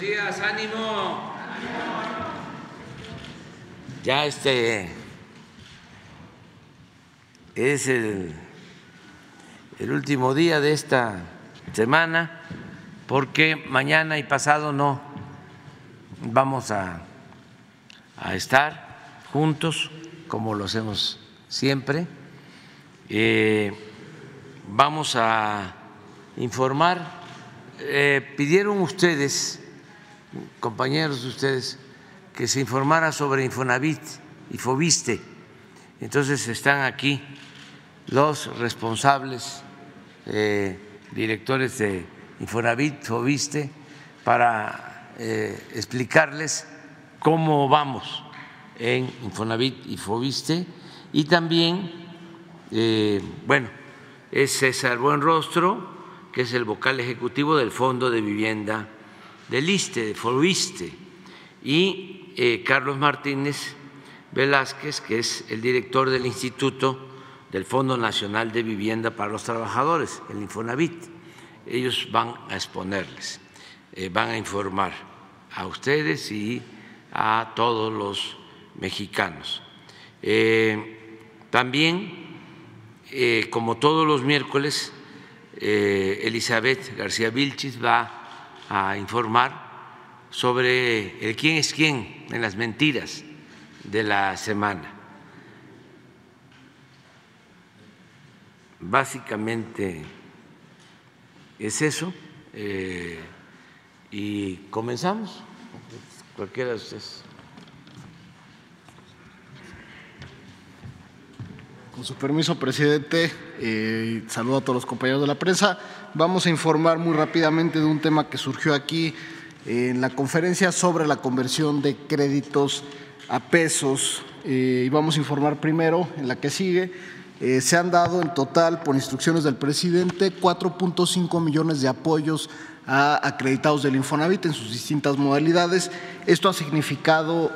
Días, ánimo. Ya este es el, último día de esta semana porque mañana y pasado no vamos a, a estar juntos como lo hacemos siempre. Eh, vamos a informar. Eh, pidieron ustedes, compañeros de ustedes, que se informara sobre Infonavit y Fobiste. Entonces están aquí los responsables, eh, directores de Infonavit, Fobiste, para eh, explicarles cómo vamos en Infonavit y Fobiste y también, eh, bueno, es César Buenrostro, que es el vocal ejecutivo del Fondo de Vivienda del ISTE, de Fobiste, y eh, Carlos Martínez Velázquez, que es el director del Instituto del Fondo Nacional de Vivienda para los Trabajadores, el Infonavit. Ellos van a exponerles, eh, van a informar a ustedes y a todos los mexicanos. Eh, también, como todos los miércoles, Elizabeth García Vilchis va a informar sobre el quién es quién en las mentiras de la semana. Básicamente es eso. Eh, y comenzamos. Cualquiera de ustedes. Con su permiso, presidente, eh, saludo a todos los compañeros de la prensa. Vamos a informar muy rápidamente de un tema que surgió aquí en la conferencia sobre la conversión de créditos a pesos. Eh, y vamos a informar primero, en la que sigue, eh, se han dado en total, por instrucciones del presidente, 4.5 millones de apoyos a acreditados del Infonavit en sus distintas modalidades. Esto ha significado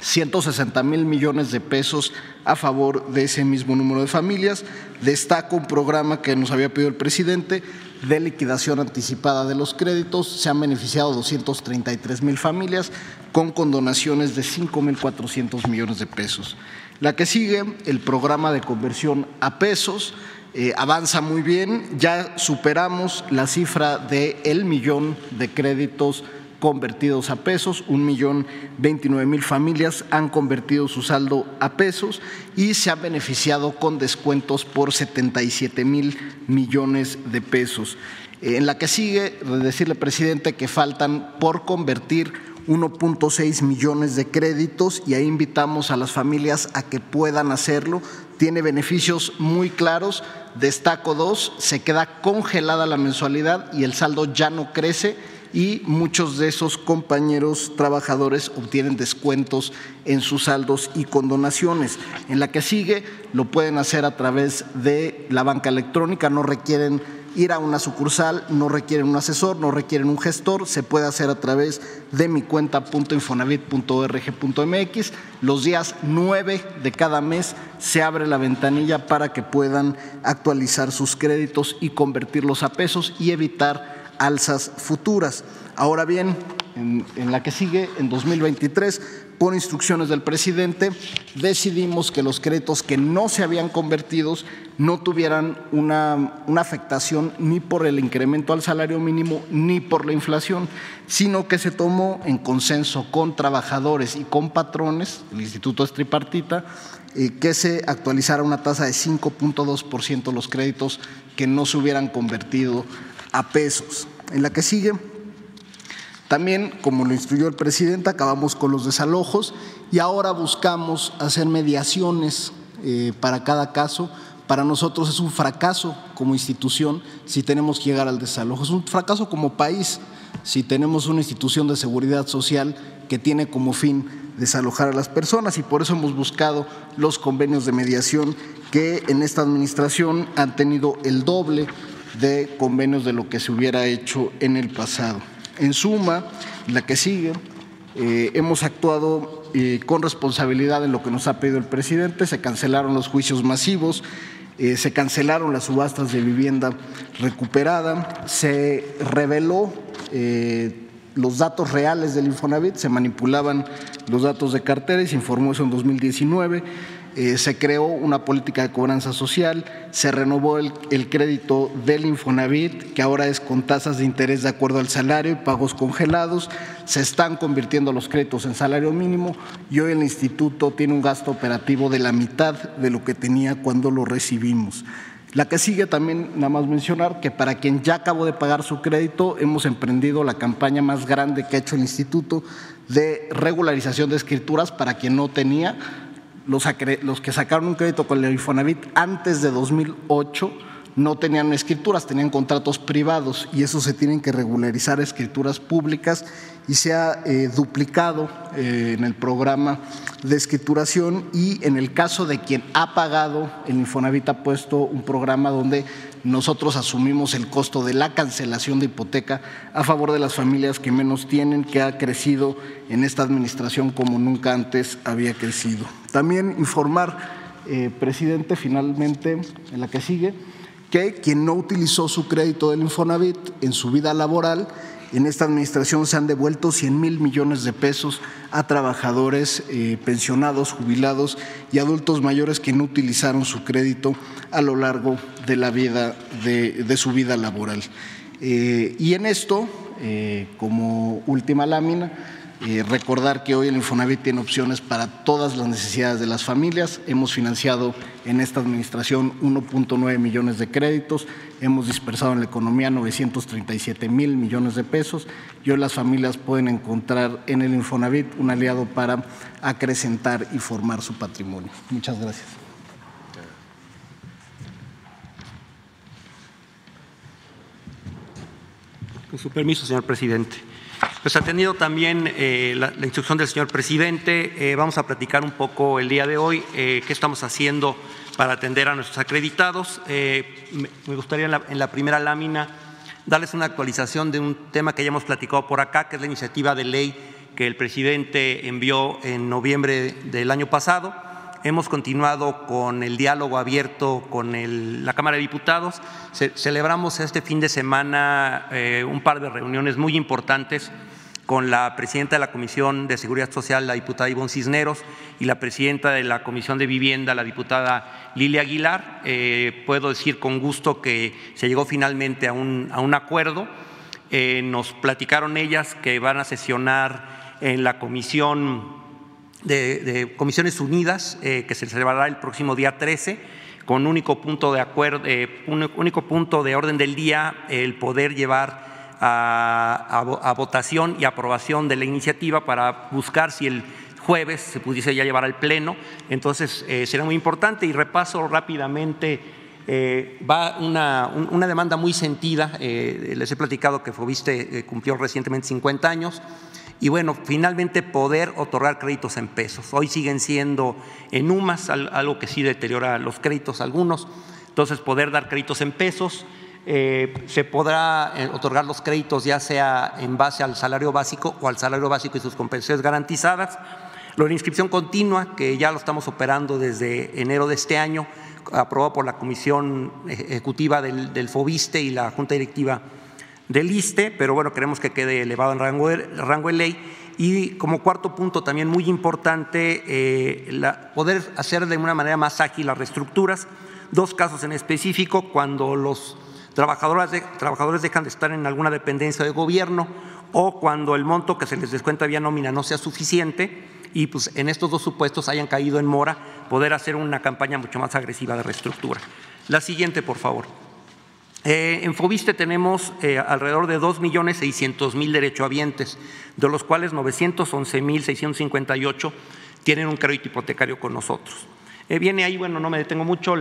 160 mil millones de pesos a favor de ese mismo número de familias. Destaca un programa que nos había pedido el presidente de liquidación anticipada de los créditos. Se han beneficiado 233 mil familias con condonaciones de 5 mil 400 millones de pesos. La que sigue, el programa de conversión a pesos. Eh, avanza muy bien, ya superamos la cifra de el millón de créditos convertidos a pesos, un millón veintinueve mil familias han convertido su saldo a pesos y se han beneficiado con descuentos por 77 mil millones de pesos. En la que sigue, decirle, presidente, que faltan por convertir 1.6 millones de créditos y ahí invitamos a las familias a que puedan hacerlo. Tiene beneficios muy claros. Destaco dos, se queda congelada la mensualidad y el saldo ya no crece y muchos de esos compañeros trabajadores obtienen descuentos en sus saldos y condonaciones. En la que sigue lo pueden hacer a través de la banca electrónica, no requieren ir a una sucursal, no requieren un asesor, no requieren un gestor, se puede hacer a través de mi cuenta.infonavit.org.mx. Los días 9 de cada mes se abre la ventanilla para que puedan actualizar sus créditos y convertirlos a pesos y evitar alzas futuras. Ahora bien, en, la que sigue, en 2023, por instrucciones del presidente, decidimos que los créditos que no se habían convertido no tuvieran una, una, afectación ni por el incremento al salario mínimo ni por la inflación, sino que se tomó en consenso con trabajadores y con patrones, el Instituto es tripartita, eh, que se actualizara una tasa de 5.2% los créditos que no se hubieran convertido a pesos. En la que sigue, también, como lo instruyó el presidente, acabamos con los desalojos y ahora buscamos hacer mediaciones eh, para cada caso. Para nosotros es un fracaso como institución si tenemos que llegar al desalojo. Es un fracaso como país si tenemos una institución de seguridad social que tiene como fin desalojar a las personas y por eso hemos buscado los convenios de mediación que en esta administración han tenido el doble de convenios de lo que se hubiera hecho en el pasado. En suma, la que sigue, eh, hemos actuado eh, con responsabilidad en lo que nos ha pedido el presidente, se cancelaron los juicios masivos, eh, se cancelaron las subastas de vivienda recuperada, se reveló los datos reales del Infonavit, se manipulaban los datos de cartera y se informó eso en 2019. Eh, se creó una política de cobranza social, se renovó el, crédito del Infonavit, que ahora es con tasas de interés de acuerdo al salario y pagos congelados, se están convirtiendo los créditos en salario mínimo y hoy el instituto tiene un gasto operativo de la mitad de lo que tenía cuando lo recibimos. La que sigue también, nada más mencionar que para quien ya acabó de pagar su crédito, hemos emprendido la campaña más grande que ha hecho el instituto de regularización de escrituras para quien no tenía. Los, que sacaron un crédito con el Infonavit antes de 2008 no tenían escrituras, tenían contratos privados y eso se tienen que regularizar escrituras públicas y se ha eh, duplicado eh, en el programa de escrituración y en el caso de quien ha pagado, el Infonavit ha puesto un programa donde nosotros asumimos el costo de la cancelación de hipoteca a favor de las familias que menos tienen, que ha crecido en esta administración como nunca antes había crecido. También informar, eh, presidente, finalmente, en la que sigue, que quien no utilizó su crédito del Infonavit en su vida laboral, en esta administración se han devuelto 100 mil millones de pesos a trabajadores eh, pensionados, jubilados y adultos mayores que no utilizaron su crédito a lo largo de la vida de, su vida laboral. Eh, y en esto, eh, como última lámina, eh, recordar que hoy el Infonavit tiene opciones para todas las necesidades de las familias. Hemos financiado en esta administración 1.9 millones de créditos, hemos dispersado en la economía 937 mil millones de pesos y hoy las familias pueden encontrar en el Infonavit un aliado para acrecentar y formar su patrimonio. Muchas gracias. Con su permiso, señor presidente. Pues atendido también eh, la, instrucción del señor presidente, eh, vamos a platicar un poco el día de hoy eh, qué estamos haciendo para atender a nuestros acreditados. Me, gustaría en la, primera lámina darles una actualización de un tema que ya hemos platicado por acá, que es la iniciativa de ley que el presidente envió en noviembre del año pasado. Hemos continuado con el diálogo abierto con la Cámara de Diputados. celebramos este fin de semana un par de reuniones muy importantes con la presidenta de la Comisión de Seguridad Social, la diputada Ivonne Cisneros, y la presidenta de la Comisión de Vivienda, la diputada Lilia Aguilar. Eh, puedo decir con gusto que se llegó finalmente a un, a un acuerdo. Eh, nos platicaron ellas que van a sesionar en la Comisión de, Comisiones Unidas, eh, que se celebrará el próximo día 13 con único punto de acuerdo, un único punto de orden del día, el poder llevar a, votación y aprobación de la iniciativa para buscar si el jueves se pudiese ya llevar al Pleno. Entonces, eh, será muy importante y repaso rápidamente. Eh, va una, una, demanda muy sentida. Eh, les he platicado que Fobiste cumplió recientemente 50 años. Y bueno, finalmente poder otorgar créditos en pesos. Hoy siguen siendo en UMAS, algo que sí deteriora los créditos algunos. Entonces, poder dar créditos en pesos. Eh, se podrá eh, otorgar los créditos ya sea en base al salario básico o al salario básico y sus compensaciones garantizadas. Lo de inscripción continua, que ya lo estamos operando desde enero de este año, aprobado por la Comisión Ejecutiva del, FOBISTE y la Junta Directiva del ISTE, pero bueno, queremos que quede elevado en rango de, ley. Y como cuarto punto, también muy importante, eh, poder hacer de una manera más ágil las reestructuras. Dos casos en específico, cuando los trabajadores dejan de estar en alguna dependencia de gobierno o cuando el monto que se les descuenta vía nómina no sea suficiente y pues en estos dos supuestos hayan caído en mora, poder hacer una campaña mucho más agresiva de reestructura. La siguiente, por favor. Eh, en Fobiste tenemos eh, alrededor de 2.600.000 derechohabientes, de los cuales 911.658 tienen un crédito hipotecario con nosotros. Eh, viene ahí, bueno, no me detengo mucho,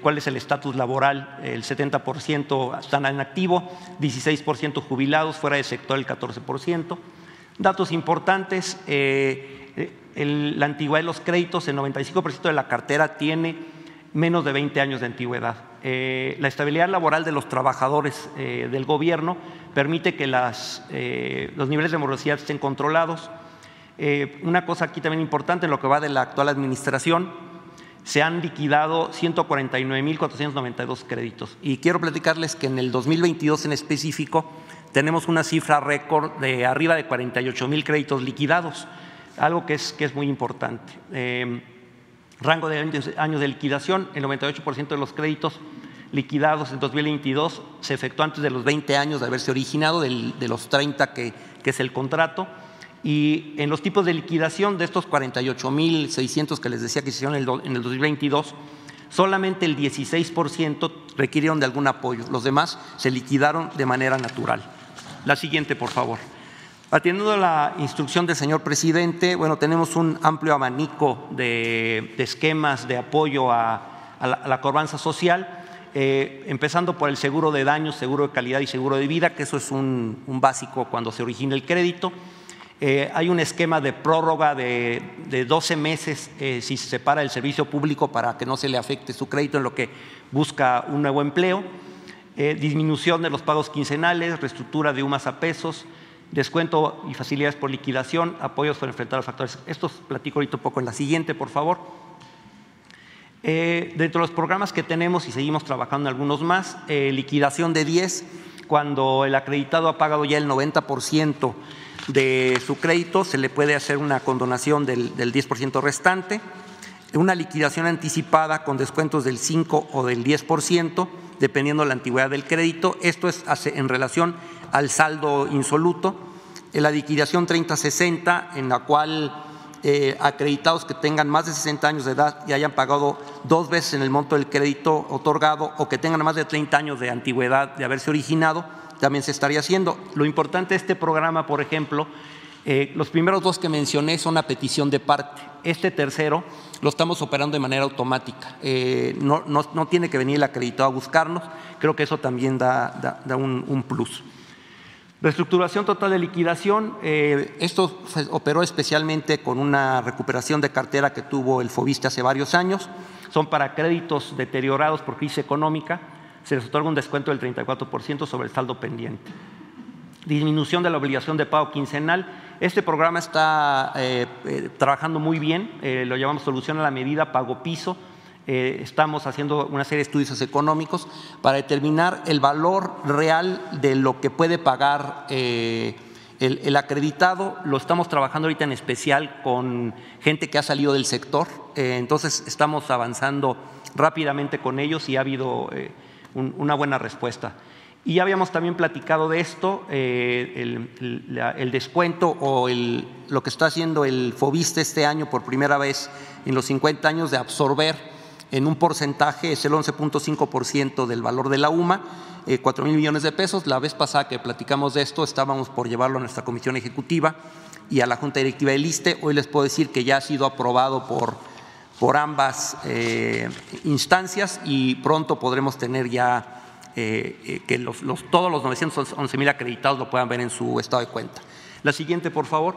cuál es el estatus laboral, el 70% están en activo, 16% jubilados, fuera de sector el 14%. Datos importantes, la antigüedad de los créditos, el 95% de la cartera tiene menos de 20 años de antigüedad. Eh, la estabilidad laboral de los trabajadores del gobierno permite que las, los niveles de morosidad estén controlados. una cosa aquí también importante en lo que va de la actual administración, se han liquidado 149.492 créditos. Y quiero platicarles que en el 2022 en específico tenemos una cifra récord de arriba de 48 mil créditos liquidados, algo que es, que es muy importante. Rango de años, de liquidación, el 98% de los créditos liquidados en 2022 se efectuó antes de los 20 años de haberse originado, de los 30 que, que es el contrato. Y en los tipos de liquidación de estos 48.600 que les decía que se hicieron en el 2022, solamente el 16% requirieron de algún apoyo. Los demás se liquidaron de manera natural. La siguiente, por favor. Atiendo la instrucción del señor presidente, bueno, tenemos un amplio abanico de, esquemas de apoyo a, la, corbanza social. Eh, empezando por el seguro de daños, seguro de calidad y seguro de vida, que eso es un básico cuando se origina el crédito. Eh, hay un esquema de prórroga de, 12 meses eh, si se separa el servicio público para que no se le afecte su crédito en lo que busca un nuevo empleo. Disminución de los pagos quincenales, reestructura de UMAS a pesos, descuento y facilidades por liquidación, apoyos para enfrentar los factores. Estos platico ahorita un poco en la siguiente, por favor. dentro de los programas que tenemos y seguimos trabajando en algunos más, liquidación de 10, cuando el acreditado ha pagado ya el 90% de su crédito, se le puede hacer una condonación del, 10% restante, una liquidación anticipada con descuentos del 5 o del 10%, dependiendo de la antigüedad del crédito. Esto es en relación al saldo insoluto. En la liquidación 30-60, en la cual eh, acreditados que tengan más de 60 años de edad y hayan pagado dos veces en el monto del crédito otorgado o que tengan más de 30 años de antigüedad de haberse originado, también se estaría haciendo. Lo importante de este programa, por ejemplo, eh, los primeros dos que mencioné son a petición de parte. Este tercero lo estamos operando de manera automática. Eh, no, no, tiene que venir el acreditado a buscarnos. Creo que eso también da, da, un, plus. Reestructuración total de liquidación. Eh, esto operó especialmente con una recuperación de cartera que tuvo el FOBISTE hace varios años. Son para créditos deteriorados por crisis económica se les otorga un descuento del 34% sobre el saldo pendiente. Disminución de la obligación de pago quincenal. Este programa está eh, eh, trabajando muy bien, lo llamamos solución a la medida pago piso. Estamos haciendo una serie de estudios económicos para determinar el valor real de lo que puede pagar el, el, acreditado. Lo estamos trabajando ahorita en especial con gente que ha salido del sector. entonces estamos avanzando rápidamente con ellos y ha habido una buena respuesta. Y ya habíamos también platicado de esto, eh, el, descuento o lo que está haciendo el FOBISTE este año por primera vez en los 50 años de absorber en un porcentaje, es el 11.5% del valor de la UMA, eh, 4 mil millones de pesos. La vez pasada que platicamos de esto estábamos por llevarlo a nuestra comisión ejecutiva y a la Junta Directiva del ISTE. Hoy les puedo decir que ya ha sido aprobado por por ambas eh, instancias y pronto podremos tener ya eh, eh, que todos los 911 mil acreditados lo puedan ver en su estado de cuenta. La siguiente, por favor.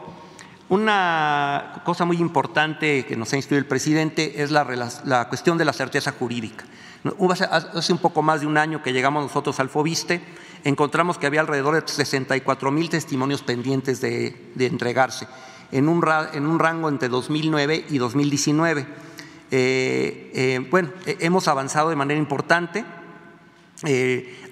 Una cosa muy importante que nos ha instruido el presidente es la, la cuestión de la certeza jurídica. Hace un poco más de un año que llegamos nosotros al FOBISTE, encontramos que había alrededor de 64 mil testimonios pendientes de, entregarse, en un, en un rango entre 2009 y 2019. Eh, eh, bueno, eh, hemos avanzado de manera importante.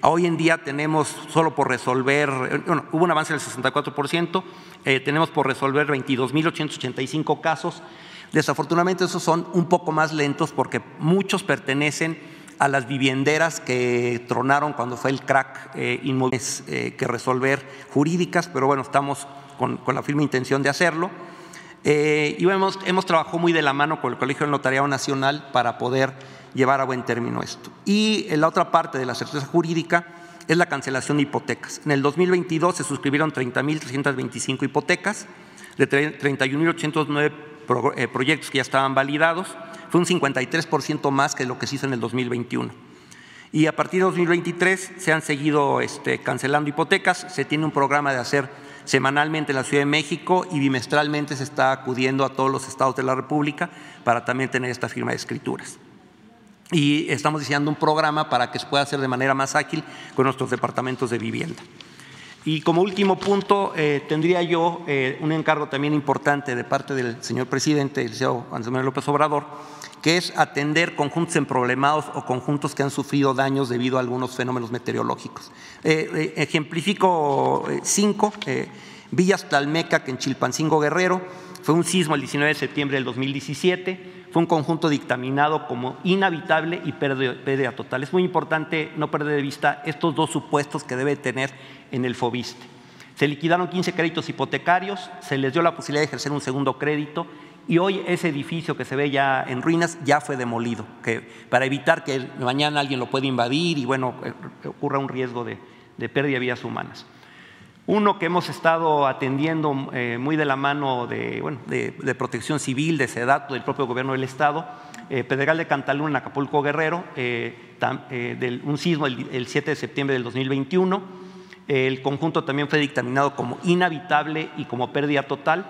hoy en día tenemos solo por resolver, bueno, hubo un avance del 64%, tenemos por resolver 22.885 casos. Desafortunadamente esos son un poco más lentos porque muchos pertenecen a las vivienderas que tronaron cuando fue el crack inmóviles que resolver jurídicas, pero bueno, estamos con la firme intención de hacerlo. Eh, y hemos, hemos trabajado muy de la mano con el Colegio del Notariado Nacional para poder llevar a buen término esto. Y la otra parte de la certeza jurídica es la cancelación de hipotecas. En el 2022 se suscribieron 30.325 hipotecas de 31.809 eh, proyectos que ya estaban validados. Fue un 53% más que lo que se hizo en el 2021. Y a partir de 2023 se han seguido este, cancelando hipotecas. Se tiene un programa de hacer semanalmente en la Ciudad de México y bimestralmente se está acudiendo a todos los estados de la República para también tener esta firma de escrituras. Y estamos diseñando un programa para que se pueda hacer de manera más ágil con nuestros departamentos de vivienda. Y como último punto, eh, tendría yo eh, un encargo también importante de parte del señor presidente, el señor Andrés Manuel López Obrador, que es atender conjuntos emproblemados o conjuntos que han sufrido daños debido a algunos fenómenos meteorológicos. Eh, ejemplifico cinco. Villas Tlalmeca, que en Chilpancingo Guerrero, fue un sismo el 19 de septiembre del 2017, fue un conjunto dictaminado como inhabitable y pérdida total. Es muy importante no perder de vista estos dos supuestos que debe tener en el FOBISTE. Se liquidaron 15 créditos hipotecarios, se les dio la posibilidad de ejercer un segundo crédito y hoy ese edificio que se ve ya en ruinas ya fue demolido, que, para evitar que mañana alguien lo pueda invadir y bueno, eh, ocurra un riesgo de, de pérdida de vidas humanas. Uno que hemos estado atendiendo eh, muy de la mano de, bueno, de, protección civil, de SEDATO, del propio gobierno del Estado, eh, Pedregal de Cantalún en Acapulco Guerrero, eh, del, un sismo el, 7 de septiembre del 2021. el conjunto también fue dictaminado como inhabitable y como pérdida total.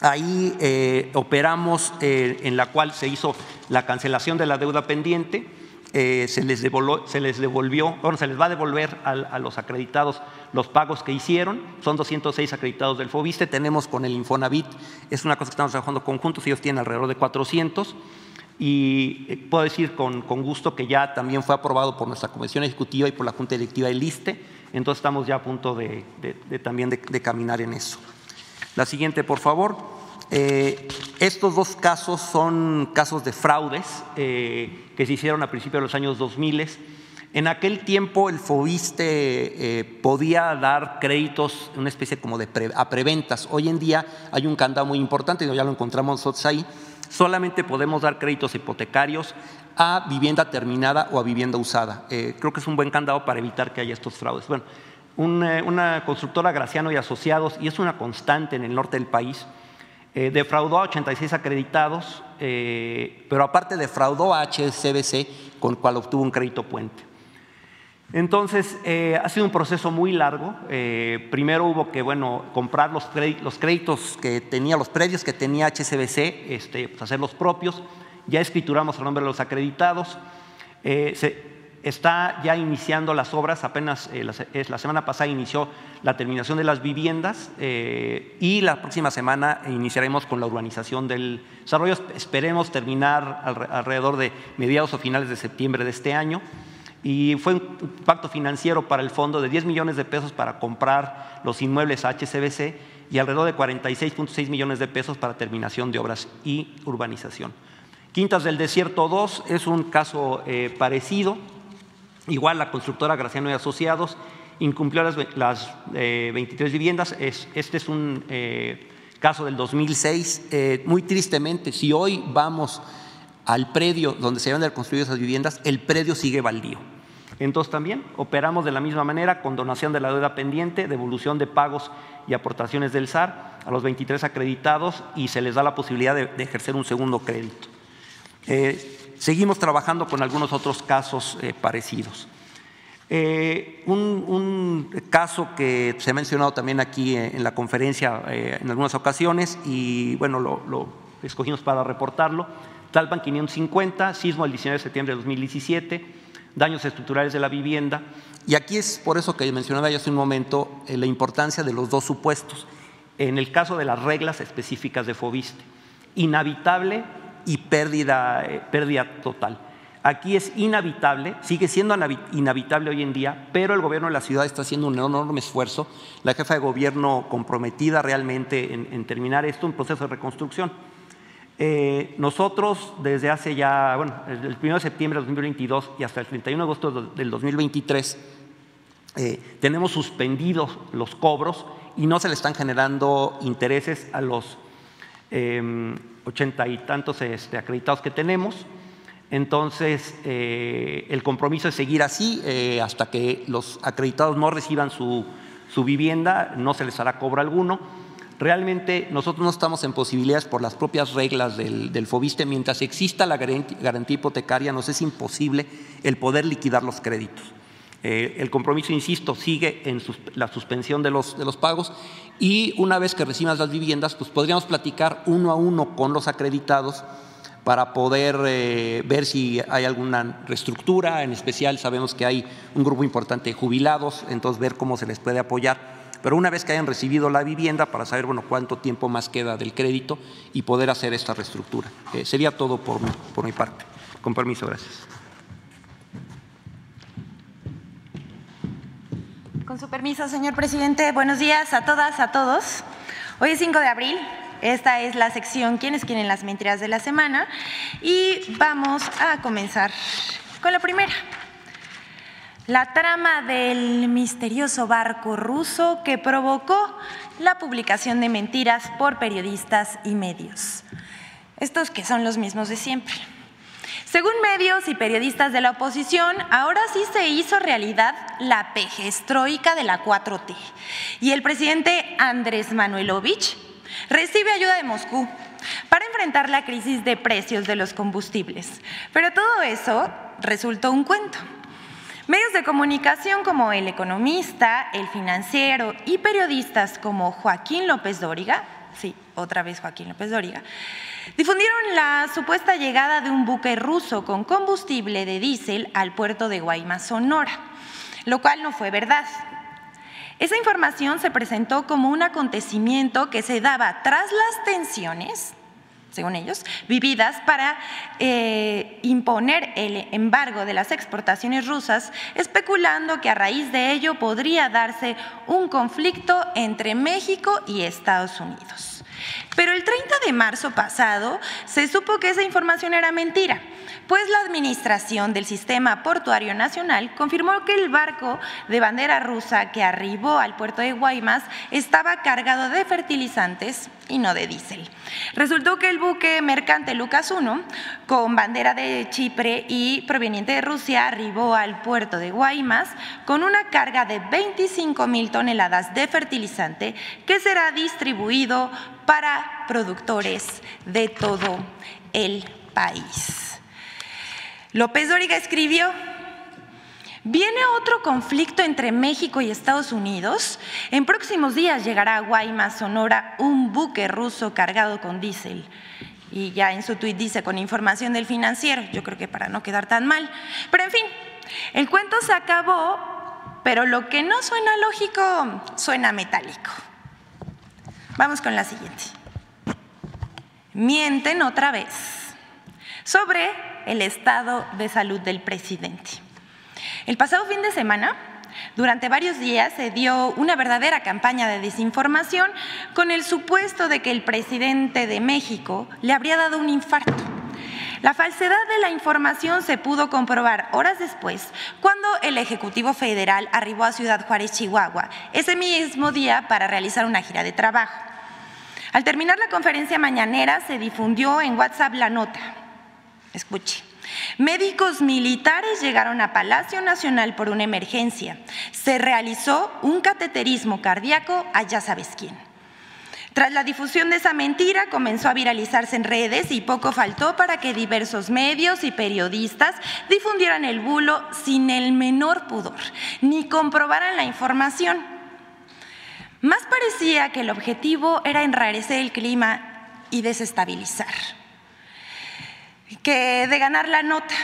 Ahí operamos en la cual se hizo la cancelación de la deuda pendiente eh, se, les devolvió, se les devolvió, bueno, se les va a devolver a, los acreditados los pagos que hicieron. Son 206 acreditados del FOBISTE. Tenemos con el Infonavit, es una cosa que estamos trabajando conjuntos, ellos tienen alrededor de 400. Y eh, puedo decir con, gusto que ya también fue aprobado por nuestra Comisión Ejecutiva y por la Junta Directiva del ISTE. Entonces estamos ya a punto de, también de caminar en eso. La siguiente, por favor. Eh, estos dos casos son casos de fraudes eh, que se hicieron a principios de los años 2000. En aquel tiempo el FOBISTE eh, podía dar créditos, una especie como de a preventas. Hoy en día hay un candado muy importante, ya lo encontramos nosotros ahí. Solamente podemos dar créditos hipotecarios a vivienda terminada o a vivienda usada. creo que es un buen candado para evitar que haya estos fraudes. Bueno, una, una constructora Graciano y Asociados, y es una constante en el norte del país, eh, defraudó a 86 acreditados, eh, pero aparte defraudó a HSBC, con el cual obtuvo un crédito puente. Entonces, eh, ha sido un proceso muy largo. primero hubo que, bueno, comprar los créditos, que tenía, los predios que tenía HSBC, este, pues, hacer los propios. Ya escrituramos el nombre de los acreditados. Está ya iniciando las obras, apenas eh, la, semana pasada inició la terminación de las viviendas eh, y la próxima semana iniciaremos con la urbanización del desarrollo. Esperemos terminar alrededor de mediados o finales de septiembre de este año. Y fue un pacto financiero para el fondo de 10 millones de pesos para comprar los inmuebles HCBC y alrededor de 46.6 millones de pesos para terminación de obras y urbanización. Quintas del Desierto 2 es un caso eh, parecido, Igual la constructora Graciano y Asociados incumplió las, 23 eh, viviendas. este es un eh, caso del 2006. Eh, muy tristemente, si hoy vamos al predio donde se van a construir esas viviendas, el predio sigue baldío. Entonces también operamos de la misma manera con donación de la deuda pendiente, devolución de pagos y aportaciones del SAR a los 23 acreditados y se les da la posibilidad de, ejercer un segundo crédito. Seguimos trabajando con algunos otros casos eh, parecidos. Eh, un, caso que se ha mencionado también aquí eh, en la conferencia en algunas ocasiones y bueno, lo, escogimos para reportarlo. Talpan 550, sismo el 19 de septiembre de 2017, daños estructurales de la vivienda. Y aquí es por eso que mencionaba ya hace un momento la importancia de los dos supuestos. En el caso de las reglas específicas de FOBISTE, inhabitable y pérdida, eh, pérdida total. Aquí es inhabitable, sigue siendo inhabitable hoy en día, pero el gobierno de la ciudad está haciendo un enorme esfuerzo, la jefa de gobierno comprometida realmente en, terminar esto, un proceso de reconstrucción. Eh, nosotros desde hace ya, bueno, desde el 1 de septiembre de 2022 y hasta el 31 de agosto del 2023, eh, tenemos suspendidos los cobros y no se le están generando intereses a los, em, 80 y tantos este, acreditados que tenemos. Entonces, eh, el compromiso es seguir así eh, hasta que los acreditados no reciban su, su, vivienda, no se les hará cobro alguno. Realmente nosotros no estamos en posibilidades por las propias reglas del, del FOBISTE. Mientras exista la garantía hipotecaria, nos es imposible el poder liquidar los créditos. Eh, el compromiso, insisto, sigue en la suspensión de los, de los pagos y una vez que recibas las viviendas, pues podríamos platicar uno a uno con los acreditados para poder eh, ver si hay alguna reestructura, en especial sabemos que hay un grupo importante de jubilados, entonces ver cómo se les puede apoyar pero una vez que hayan recibido la vivienda para saber bueno, cuánto tiempo más queda del crédito y poder hacer esta reestructura. Eh, sería todo por por mi parte. Con permiso, gracias. Con su permiso, señor presidente, buenos días a todas, a todos. Hoy es 5 de abril, esta es la sección ¿Quiénes quieren las mentiras de la semana? Y vamos a comenzar con la primera. La trama del misterioso barco ruso que provocó la publicación de mentiras por periodistas y medios. Estos que son los mismos de siempre. Según medios y periodistas de la oposición, ahora sí se hizo realidad la pejestroika de la 4T y el presidente Andrés Manuelovich recibe ayuda de Moscú para enfrentar la crisis de precios de los combustibles. Pero todo eso resultó un cuento. Medios de comunicación como El Economista, El Financiero y periodistas como Joaquín López Dóriga, sí, otra vez Joaquín López Dóriga, Difundieron la supuesta llegada de un buque ruso con combustible de diésel al puerto de Guaymas, Sonora, lo cual no fue verdad. Esa información se presentó como un acontecimiento que se daba tras las tensiones, según ellos, vividas para eh, imponer el embargo de las exportaciones rusas, especulando que a raíz de ello podría darse un conflicto entre México y Estados Unidos. Pero el 30 de marzo pasado se supo que esa información era mentira, pues la Administración del Sistema Portuario Nacional confirmó que el barco de bandera rusa que arribó al puerto de Guaymas estaba cargado de fertilizantes y no de diésel. Resultó que el buque mercante Lucas 1, con bandera de Chipre y proveniente de Rusia, arribó al puerto de Guaymas con una carga de 25 mil toneladas de fertilizante que será distribuido para productores de todo el país. López Dóriga escribió, ¿Viene otro conflicto entre México y Estados Unidos? En próximos días llegará a Guaymas, Sonora, un buque ruso cargado con diésel. Y ya en su tuit dice con información del financiero, yo creo que para no quedar tan mal. Pero en fin, el cuento se acabó, pero lo que no suena lógico suena metálico. Vamos con la siguiente. Mienten otra vez sobre el estado de salud del presidente. El pasado fin de semana, durante varios días se dio una verdadera campaña de desinformación con el supuesto de que el presidente de México le habría dado un infarto. La falsedad de la información se pudo comprobar horas después, cuando el Ejecutivo Federal arribó a Ciudad Juárez, Chihuahua, ese mismo día para realizar una gira de trabajo. Al terminar la conferencia mañanera se difundió en WhatsApp la nota. Escuche. Médicos militares llegaron a Palacio Nacional por una emergencia. Se realizó un cateterismo cardíaco a ya sabes quién. Tras la difusión de esa mentira, comenzó a viralizarse en redes y poco faltó para que diversos medios y periodistas difundieran el bulo sin el menor pudor, ni comprobaran la información. Más parecía que el objetivo era enrarecer el clima y desestabilizar, que de ganar la nota.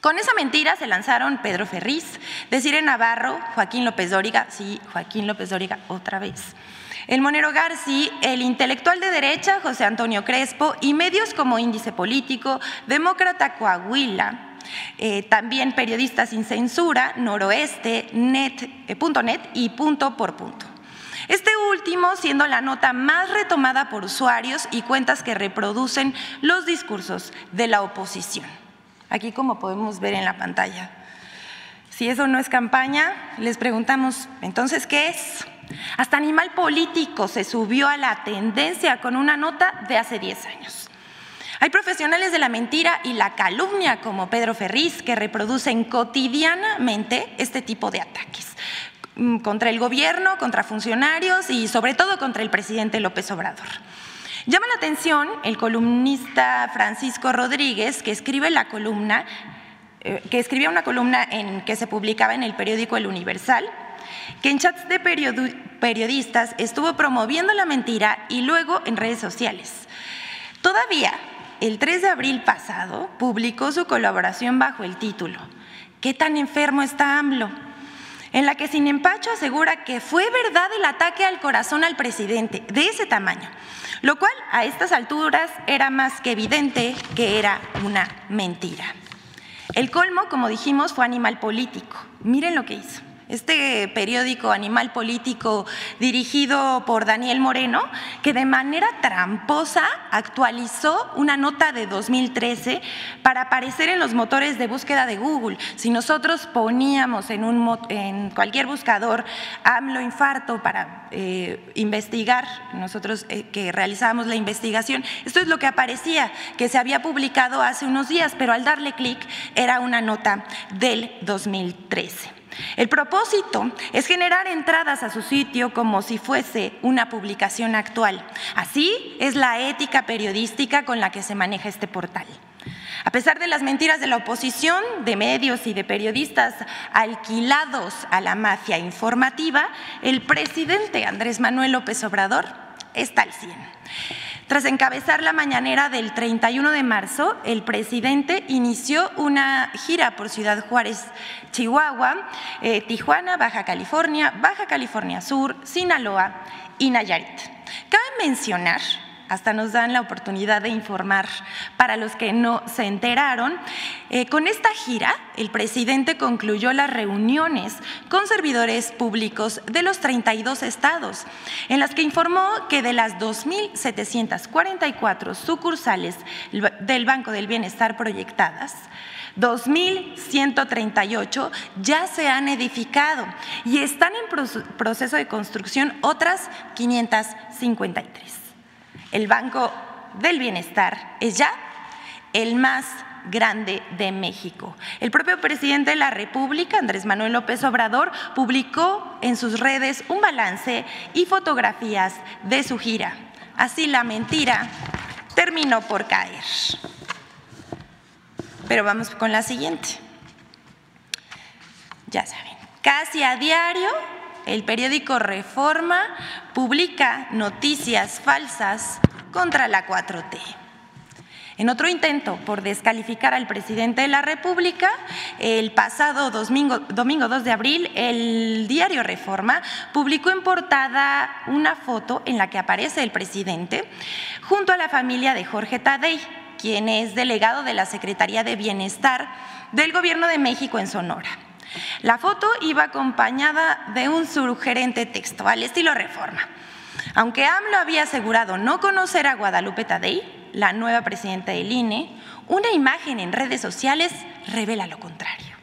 Con esa mentira se lanzaron Pedro Ferriz, Desire Navarro, Joaquín López Dóriga, sí, Joaquín López Dóriga otra vez, el Monero Garci, el intelectual de derecha José Antonio Crespo y medios como Índice Político, Demócrata Coahuila, eh, también periodistas sin censura, noroeste, net, eh, net y punto por punto. Este último siendo la nota más retomada por usuarios y cuentas que reproducen los discursos de la oposición. Aquí como podemos ver en la pantalla. Si eso no es campaña, les preguntamos, entonces, ¿qué es? Hasta Animal Político se subió a la tendencia con una nota de hace 10 años. Hay profesionales de la mentira y la calumnia como Pedro Ferriz que reproducen cotidianamente este tipo de ataques contra el gobierno, contra funcionarios y sobre todo contra el presidente López Obrador. Llama la atención el columnista Francisco Rodríguez que escribe la columna eh, que escribía una columna en que se publicaba en el periódico El Universal, que en chats de periodistas estuvo promoviendo la mentira y luego en redes sociales. Todavía el 3 de abril pasado publicó su colaboración bajo el título ¿Qué tan enfermo está AMLO? En la que sin empacho asegura que fue verdad el ataque al corazón al presidente, de ese tamaño, lo cual a estas alturas era más que evidente que era una mentira. El colmo, como dijimos, fue animal político. Miren lo que hizo este periódico Animal Político dirigido por Daniel Moreno, que de manera tramposa actualizó una nota de 2013 para aparecer en los motores de búsqueda de Google. Si nosotros poníamos en, un, en cualquier buscador AMLO infarto para eh, investigar, nosotros eh, que realizábamos la investigación, esto es lo que aparecía, que se había publicado hace unos días, pero al darle clic era una nota del 2013. El propósito es generar entradas a su sitio como si fuese una publicación actual. Así es la ética periodística con la que se maneja este portal. A pesar de las mentiras de la oposición, de medios y de periodistas alquilados a la mafia informativa, el presidente Andrés Manuel López Obrador está al 100. Tras encabezar la mañanera del 31 de marzo, el presidente inició una gira por Ciudad Juárez, Chihuahua, eh, Tijuana, Baja California, Baja California Sur, Sinaloa y Nayarit. Cabe mencionar hasta nos dan la oportunidad de informar para los que no se enteraron. Eh, con esta gira, el presidente concluyó las reuniones con servidores públicos de los 32 estados, en las que informó que de las 2.744 sucursales del Banco del Bienestar proyectadas, 2.138 ya se han edificado y están en proceso de construcción otras 553 el Banco del Bienestar es ya el más grande de México. El propio presidente de la República, Andrés Manuel López Obrador, publicó en sus redes un balance y fotografías de su gira. Así la mentira terminó por caer. Pero vamos con la siguiente. Ya saben, casi a diario el periódico Reforma publica noticias falsas contra la 4T. En otro intento por descalificar al presidente de la República, el pasado domingo, domingo 2 de abril, el diario Reforma publicó en portada una foto en la que aparece el presidente junto a la familia de Jorge Tadei, quien es delegado de la Secretaría de Bienestar del Gobierno de México en Sonora. La foto iba acompañada de un sugerente texto al estilo Reforma. Aunque AMLO había asegurado no conocer a Guadalupe Tadei, la nueva presidenta del INE, una imagen en redes sociales revela lo contrario.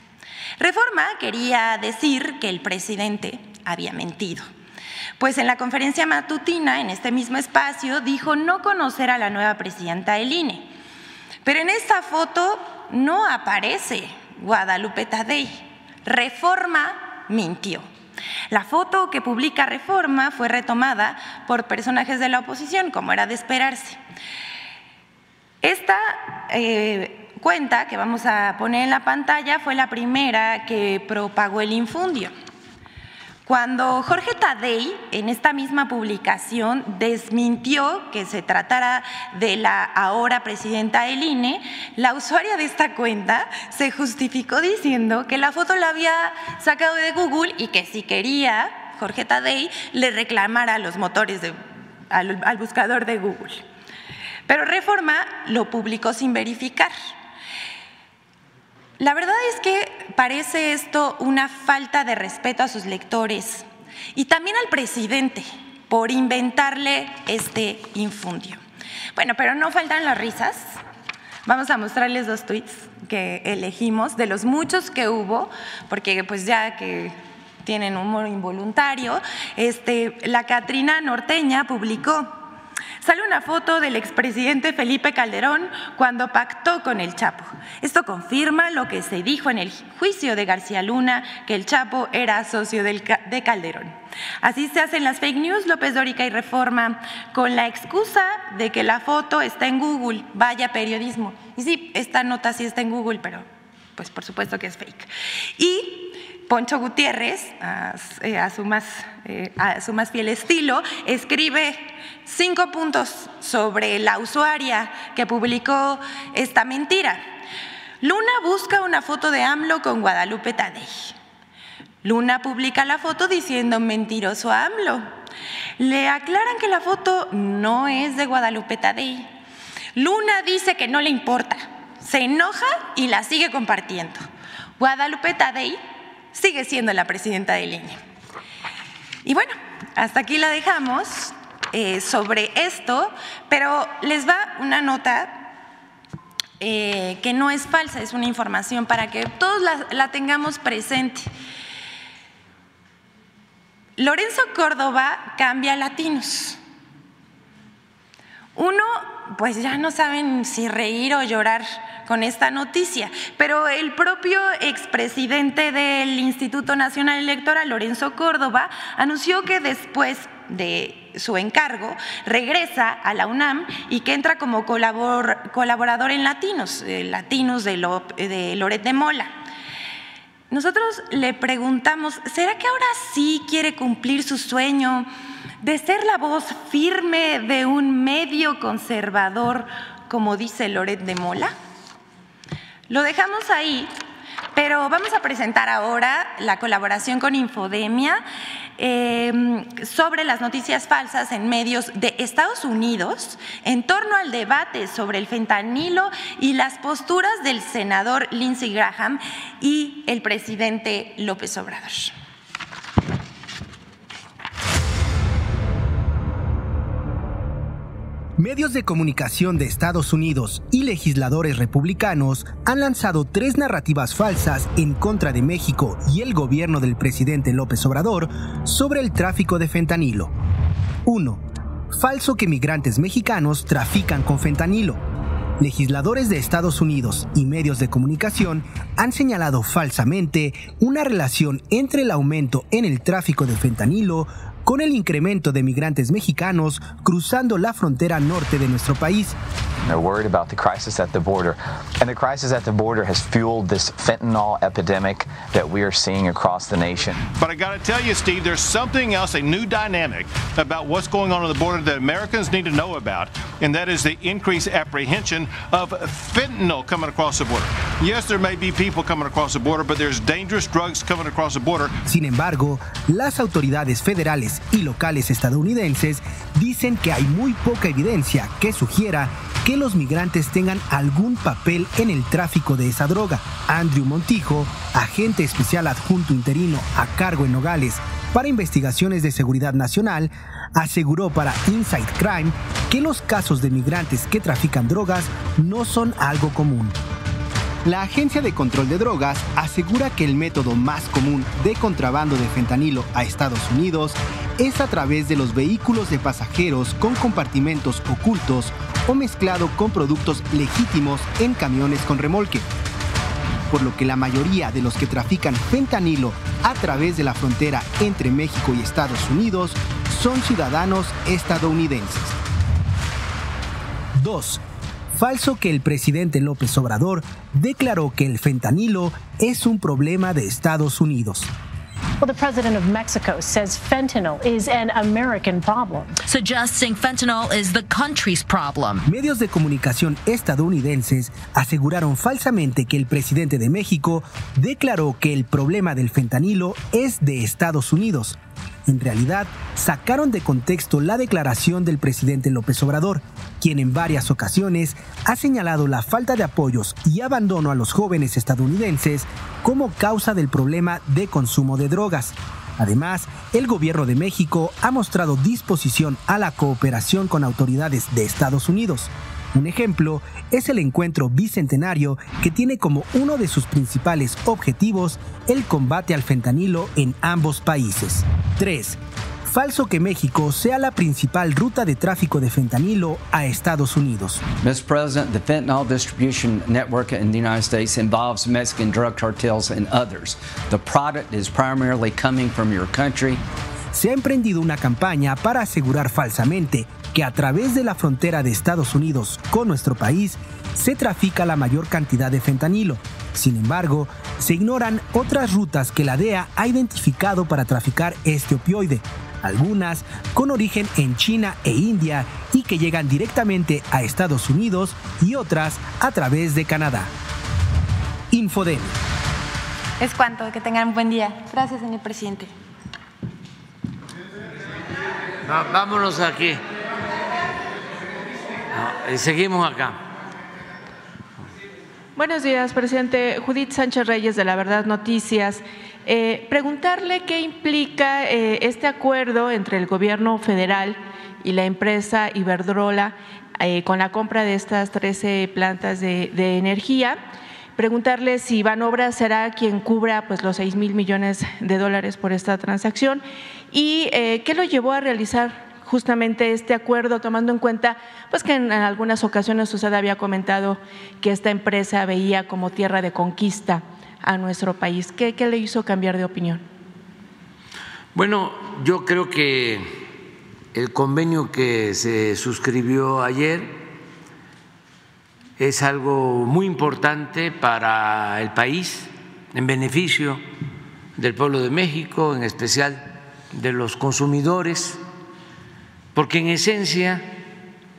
Reforma quería decir que el presidente había mentido, pues en la conferencia matutina, en este mismo espacio, dijo no conocer a la nueva presidenta del INE. Pero en esta foto no aparece Guadalupe Tadei. Reforma mintió. La foto que publica Reforma fue retomada por personajes de la oposición, como era de esperarse. Esta eh, cuenta que vamos a poner en la pantalla fue la primera que propagó el infundio. Cuando Jorge Tadei, en esta misma publicación, desmintió que se tratara de la ahora presidenta del INE, la usuaria de esta cuenta se justificó diciendo que la foto la había sacado de Google y que si quería Jorge Tadei le reclamara a los motores al, al buscador de Google. Pero Reforma lo publicó sin verificar. La verdad es que parece esto una falta de respeto a sus lectores y también al presidente por inventarle este infundio. Bueno, pero no faltan las risas. Vamos a mostrarles dos tweets que elegimos de los muchos que hubo, porque pues ya que tienen humor involuntario, este, la Catrina Norteña publicó Sale una foto del expresidente Felipe Calderón cuando pactó con el Chapo. Esto confirma lo que se dijo en el juicio de García Luna, que el Chapo era socio de Calderón. Así se hacen las fake news, López Dórica y Reforma, con la excusa de que la foto está en Google. Vaya periodismo. Y sí, esta nota sí está en Google, pero pues por supuesto que es fake. Y Poncho Gutiérrez, eh, a, su más, eh, a su más fiel estilo, escribe cinco puntos sobre la usuaria que publicó esta mentira. Luna busca una foto de AMLO con Guadalupe Tadei. Luna publica la foto diciendo mentiroso AMLO. Le aclaran que la foto no es de Guadalupe Tadei. Luna dice que no le importa, se enoja y la sigue compartiendo. Guadalupe Tadei sigue siendo la presidenta del INE. Y bueno, hasta aquí la dejamos eh, sobre esto, pero les va una nota eh, que no es falsa, es una información para que todos la, tengamos presente. Lorenzo Córdoba cambia latinos. Uno, pues ya no saben si reír o llorar con esta noticia, pero el propio expresidente del Instituto Nacional Electoral, Lorenzo Córdoba, anunció que después de su encargo, regresa a la UNAM y que entra como colaborador en Latinos, eh, Latinos de, Loret de Mola. Nosotros le preguntamos, ¿será que ahora sí quiere cumplir su sueño de ser la voz firme de un medio conservador, como dice Loret de Mola? Lo dejamos ahí, pero vamos a presentar ahora la colaboración con Infodemia Em, sobre las noticias falsas en medios de Estados Unidos en torno al debate sobre el fentanilo y las posturas del senador Lindsey Graham y el presidente López Obrador. Medios de comunicación de Estados Unidos y legisladores republicanos han lanzado tres narrativas falsas en contra de México y el gobierno del presidente López Obrador sobre el tráfico de fentanilo. 1. Falso que migrantes mexicanos trafican con fentanilo. Legisladores de Estados Unidos y medios de comunicación han señalado falsamente una relación entre el aumento en el tráfico de fentanilo con el incremento de migrantes mexicanos cruzando la frontera norte de nuestro país. They're worried about the crisis at the border. And the crisis at the border has fueled this fentanyl epidemic that we are seeing across the nation. But I got to tell you, Steve, there's something else, a new dynamic about what's going on at the border that Americans need to know about, and that is the increased apprehension of fentanyl coming across the border. Yes, there may be people coming across the border, but there's dangerous drugs coming across the border. Sin embargo, las autoridades federales y locales estadounidenses dicen que hay muy poca evidencia que sugiera que los migrantes tengan algún papel en el tráfico de esa droga. Andrew Montijo, agente especial adjunto interino a cargo en Nogales para investigaciones de seguridad nacional, aseguró para Inside Crime que los casos de migrantes que trafican drogas no son algo común. La Agencia de Control de Drogas asegura que el método más común de contrabando de fentanilo a Estados Unidos es a través de los vehículos de pasajeros con compartimentos ocultos o mezclado con productos legítimos en camiones con remolque. Por lo que la mayoría de los que trafican fentanilo a través de la frontera entre México y Estados Unidos son ciudadanos estadounidenses. 2 falso que el presidente López Obrador declaró que el fentanilo es un problema de Estados Unidos. Well, the president of Mexico says fentanyl is an American problem. Suggesting fentanyl is the country's problem. Medios de comunicación estadounidenses aseguraron falsamente que el presidente de México declaró que el problema del fentanilo es de Estados Unidos. En realidad, sacaron de contexto la declaración del presidente López Obrador, quien en varias ocasiones ha señalado la falta de apoyos y abandono a los jóvenes estadounidenses como causa del problema de consumo de drogas. Además, el gobierno de México ha mostrado disposición a la cooperación con autoridades de Estados Unidos. Un ejemplo es el encuentro bicentenario que tiene como uno de sus principales objetivos el combate al fentanilo en ambos países. 3 falso que México sea la principal ruta de tráfico de fentanilo a Estados Unidos. Mr. President, the fentanyl distribution network in the United States involves Mexican drug cartels and others. The product is primarily coming from your country. Se ha emprendido una campaña para asegurar falsamente que a través de la frontera de Estados Unidos con nuestro país se trafica la mayor cantidad de fentanilo. Sin embargo, se ignoran otras rutas que la DEA ha identificado para traficar este opioide, algunas con origen en China e India y que llegan directamente a Estados Unidos y otras a través de Canadá. Infodemia. Es cuanto, que tengan un buen día. Gracias, señor presidente. vámonos aquí. Seguimos acá. Buenos días, presidente. Judith Sánchez Reyes de La Verdad Noticias. Eh, preguntarle qué implica eh, este acuerdo entre el gobierno federal y la empresa Iberdrola eh, con la compra de estas 13 plantas de, energía. Preguntarle si Banobra será quien cubra pues, los 6 mil millones de dólares por esta transacción y qué lo llevó a realizar justamente este acuerdo, tomando en cuenta pues que en algunas ocasiones usted había comentado que esta empresa veía como tierra de conquista a nuestro país. ¿Qué, qué le hizo cambiar de opinión? Bueno, yo creo que el convenio que se suscribió ayer es algo muy importante para el país, en beneficio del pueblo de México, en especial de los consumidores porque en esencia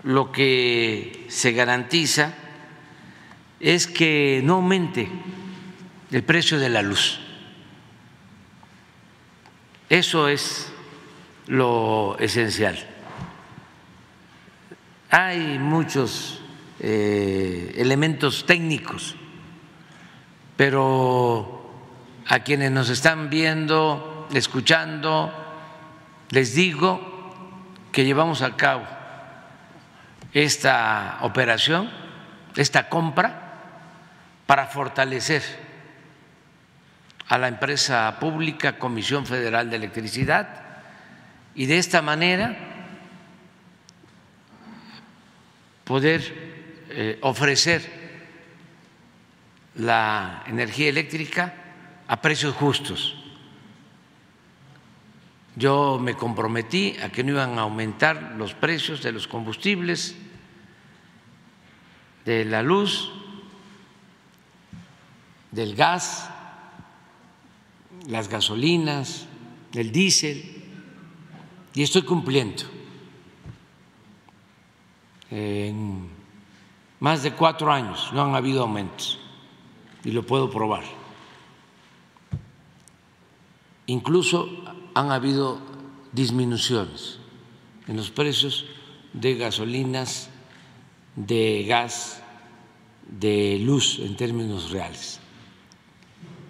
lo que se garantiza es que no aumente el precio de la luz. Eso es lo esencial. Hay muchos eh, elementos técnicos, pero a quienes nos están viendo, escuchando, les digo que llevamos a cabo esta operación, esta compra, para fortalecer a la empresa pública Comisión Federal de Electricidad y de esta manera poder eh, ofrecer la energía eléctrica a precios justos yo me comprometí a que no iban a aumentar los precios de los combustibles, de la luz, del gas, las gasolinas, del diésel, y estoy cumpliendo. En más de cuatro años no han habido aumentos, y lo puedo probar. Incluso han habido disminuciones en los precios de gasolinas, de gas, de luz en términos reales.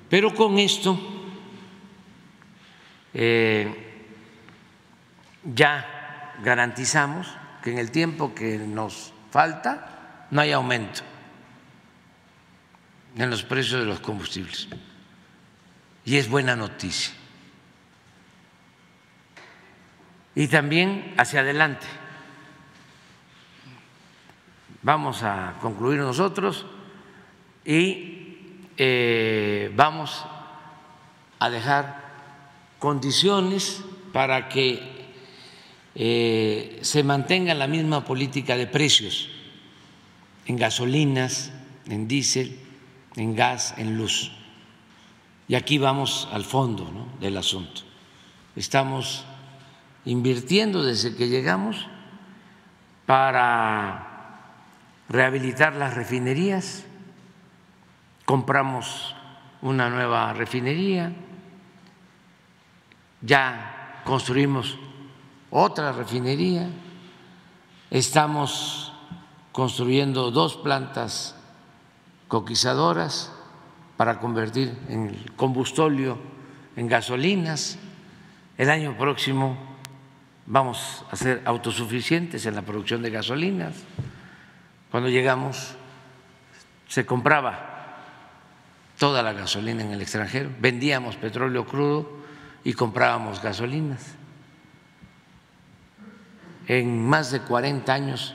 Pero con esto eh, ya garantizamos que en el tiempo que nos falta no hay aumento en los precios de los combustibles. Y es buena noticia y también hacia adelante. Vamos a concluir nosotros y eh, vamos a dejar condiciones para que eh, se mantenga la misma política de precios en gasolinas, en diésel, en gas, en luz. Y aquí vamos al fondo del asunto. Estamos invirtiendo desde que llegamos para rehabilitar las refinerías, compramos una nueva refinería, ya construimos otra refinería, estamos construyendo dos plantas coquizadoras para convertir el combustóleo en gasolinas. El año próximo vamos a ser autosuficientes en la producción de gasolinas. Cuando llegamos se compraba toda la gasolina en el extranjero, vendíamos petróleo crudo y comprábamos gasolinas. En más de 40 años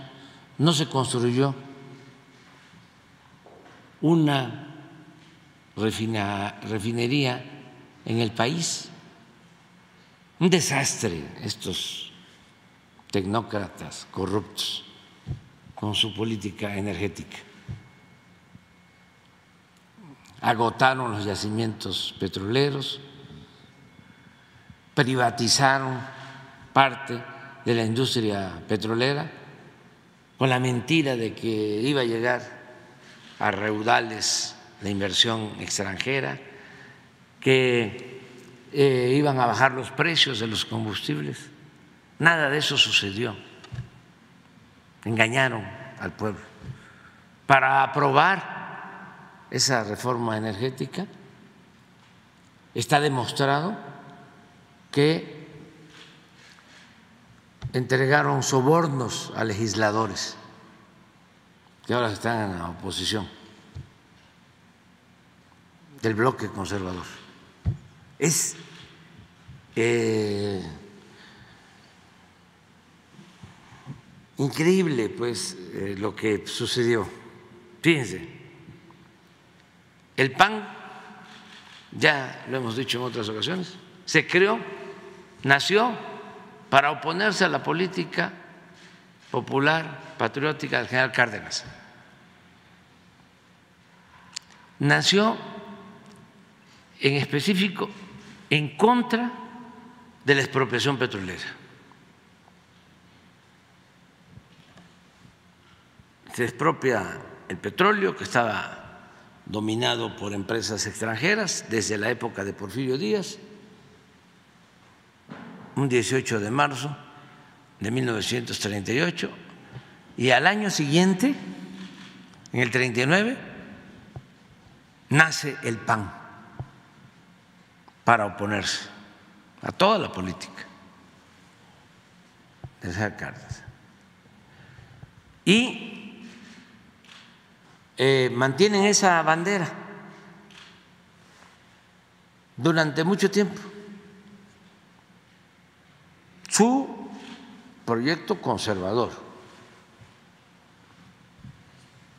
no se construyó una refinería en el país un desastre estos tecnócratas corruptos con su política energética. Agotaron los yacimientos petroleros, privatizaron parte de la industria petrolera con la mentira de que iba a llegar a reudales la inversión extranjera que eh, iban a bajar los precios de los combustibles. Nada de eso sucedió. Engañaron al pueblo. Para aprobar esa reforma energética está demostrado que entregaron sobornos a legisladores que ahora están en la oposición del bloque conservador. Es eh, increíble, pues, eh, lo que sucedió. Fíjense, el PAN, ya lo hemos dicho en otras ocasiones, se creó, nació para oponerse a la política popular patriótica del general Cárdenas. Nació en específico en contra de la expropiación petrolera. Se expropia el petróleo que estaba dominado por empresas extranjeras desde la época de Porfirio Díaz, un 18 de marzo de 1938, y al año siguiente, en el 39, nace el PAN para oponerse a toda la política de esas cartas. Y eh, mantienen esa bandera durante mucho tiempo. Su proyecto conservador,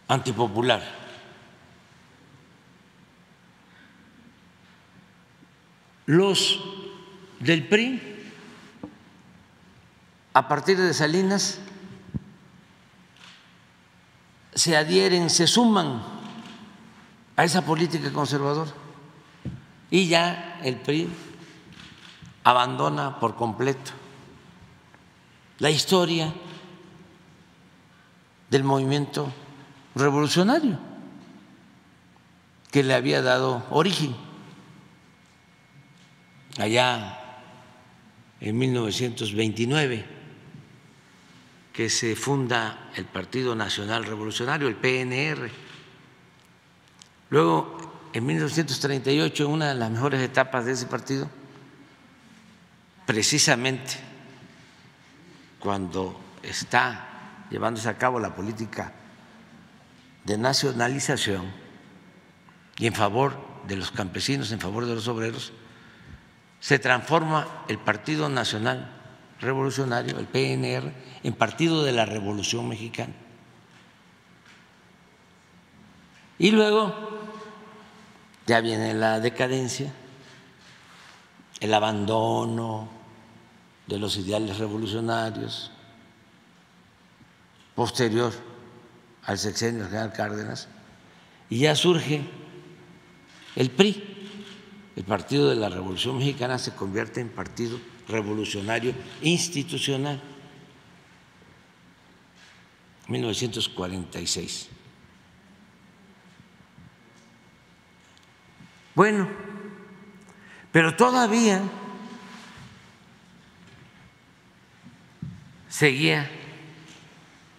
antipopular. Los del PRI, a partir de Salinas, se adhieren, se suman a esa política conservadora. Y ya el PRI abandona por completo la historia del movimiento revolucionario que le había dado origen allá en 1929, que se funda el Partido Nacional Revolucionario, el PNR. Luego, en 1938, en una de las mejores etapas de ese partido, precisamente cuando está llevándose a cabo la política de nacionalización y en favor de los campesinos, en favor de los obreros, se transforma el Partido Nacional Revolucionario, el PNR, en Partido de la Revolución Mexicana. Y luego ya viene la decadencia, el abandono de los ideales revolucionarios, posterior al sexenio del general Cárdenas, y ya surge el PRI el Partido de la Revolución Mexicana se convierte en Partido Revolucionario Institucional. 1946. Bueno, pero todavía seguía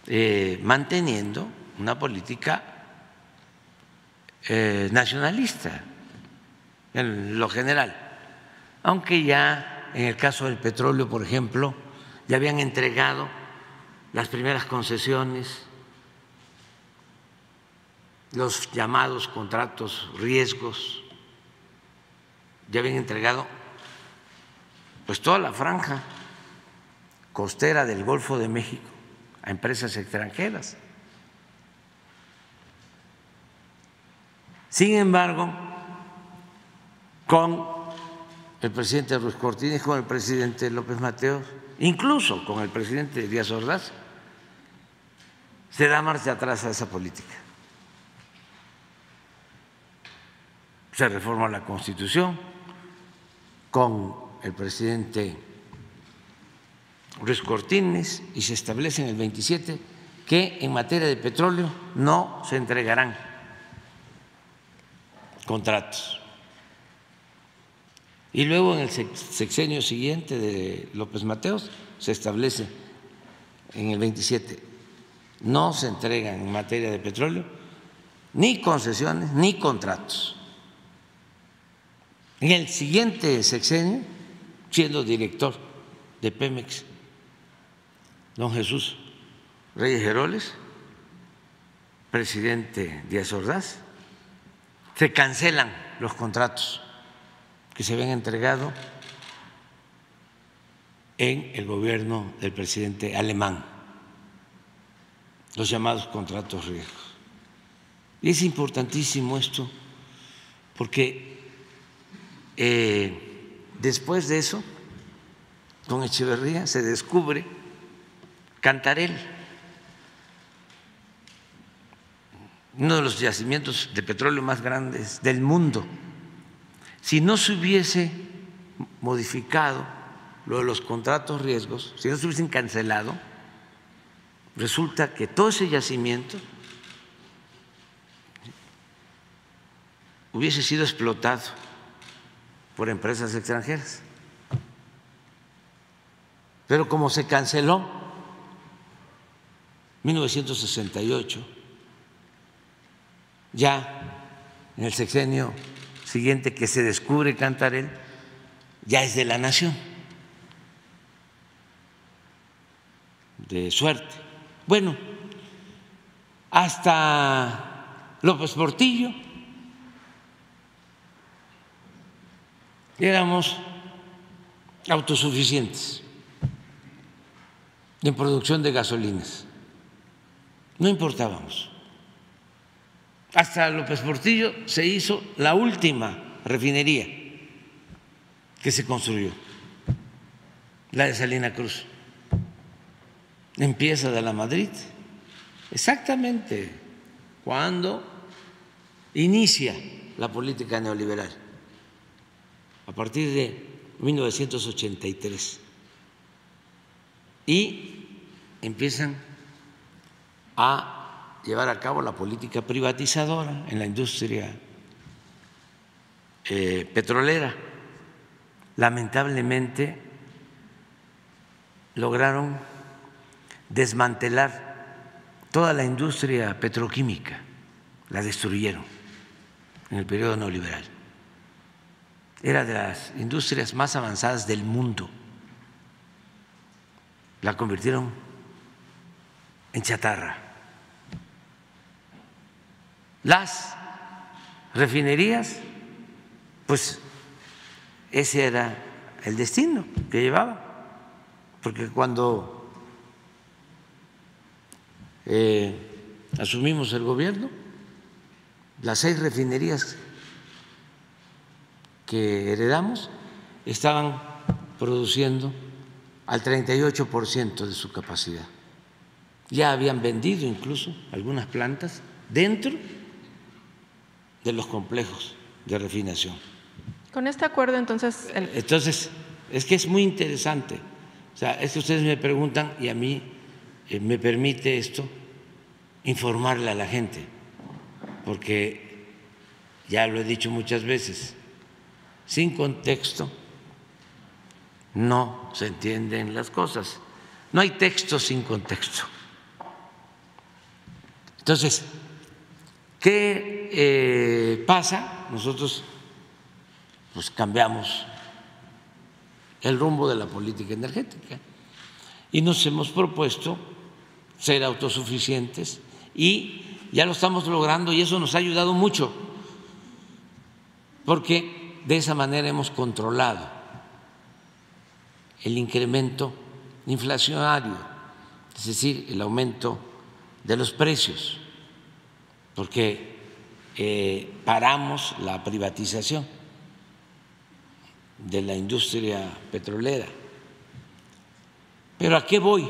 eh, manteniendo una política eh, nacionalista en lo general, aunque ya en el caso del petróleo, por ejemplo, ya habían entregado las primeras concesiones, los llamados contratos riesgos, ya habían entregado pues toda la franja costera del Golfo de México a empresas extranjeras. Sin embargo, con el presidente Ruiz Cortines, con el presidente López Mateos, incluso con el presidente Díaz Ordaz, se da marcha atrás a esa política. Se reforma la Constitución con el presidente Ruiz Cortines y se establece en el 27 que en materia de petróleo no se entregarán contratos Y luego en el sexenio siguiente de López Mateos se establece en el 27, no se entregan en materia de petróleo ni concesiones ni contratos. En el siguiente sexenio, siendo director de Pemex, don Jesús Reyes Heroles, presidente Díaz Ordaz, se cancelan los contratos que se habían entregado en el gobierno del presidente alemán, los llamados contratos riesgos. Y es importantísimo esto porque eh, después de eso, con Echeverría se descubre Cantarel, uno de los yacimientos de petróleo más grandes del mundo. Si no se hubiese modificado lo de los contratos riesgos, si no se hubiesen cancelado, resulta que todo ese yacimiento hubiese sido explotado por empresas extranjeras. Pero como se canceló 1968, ya en el sexenio siguiente que se descubre Cantarel, ya es de la nación. De suerte. Bueno, hasta López Portillo éramos autosuficientes en producción de gasolinas. No importábamos. Hasta López Portillo se hizo la última refinería que se construyó, la de Salina Cruz. Empieza de la Madrid, exactamente cuando inicia la política neoliberal. A partir de 1983 y empiezan a llevar a cabo la política privatizadora en la industria eh, petrolera. Lamentablemente lograron desmantelar toda la industria petroquímica, la destruyeron en el periodo neoliberal era de las industrias más avanzadas del mundo. La convirtieron en chatarra. Las refinerías, pues ese era el destino que llevaba, porque cuando eh, asumimos el gobierno, las seis refinerías que heredamos estaban produciendo al 38% de su capacidad. Ya habían vendido incluso algunas plantas dentro de los complejos de refinación. Con este acuerdo entonces... Entonces, es que es muy interesante. O sea, es que ustedes me preguntan y a mí eh, me permite esto informarle a la gente, porque ya lo he dicho muchas veces, sin contexto no se entienden las cosas. No hay texto sin contexto. Entonces, ¿qué eh, pasa? Nosotros pues cambiamos el rumbo de la política energética y nos hemos propuesto ser autosuficientes y ya lo estamos logrando y eso nos ha ayudado mucho porque de esa manera hemos controlado el incremento inflacionario, es decir, el aumento de los precios, porque eh, paramos la privatización de la industria petrolera. Pero ¿a qué voy?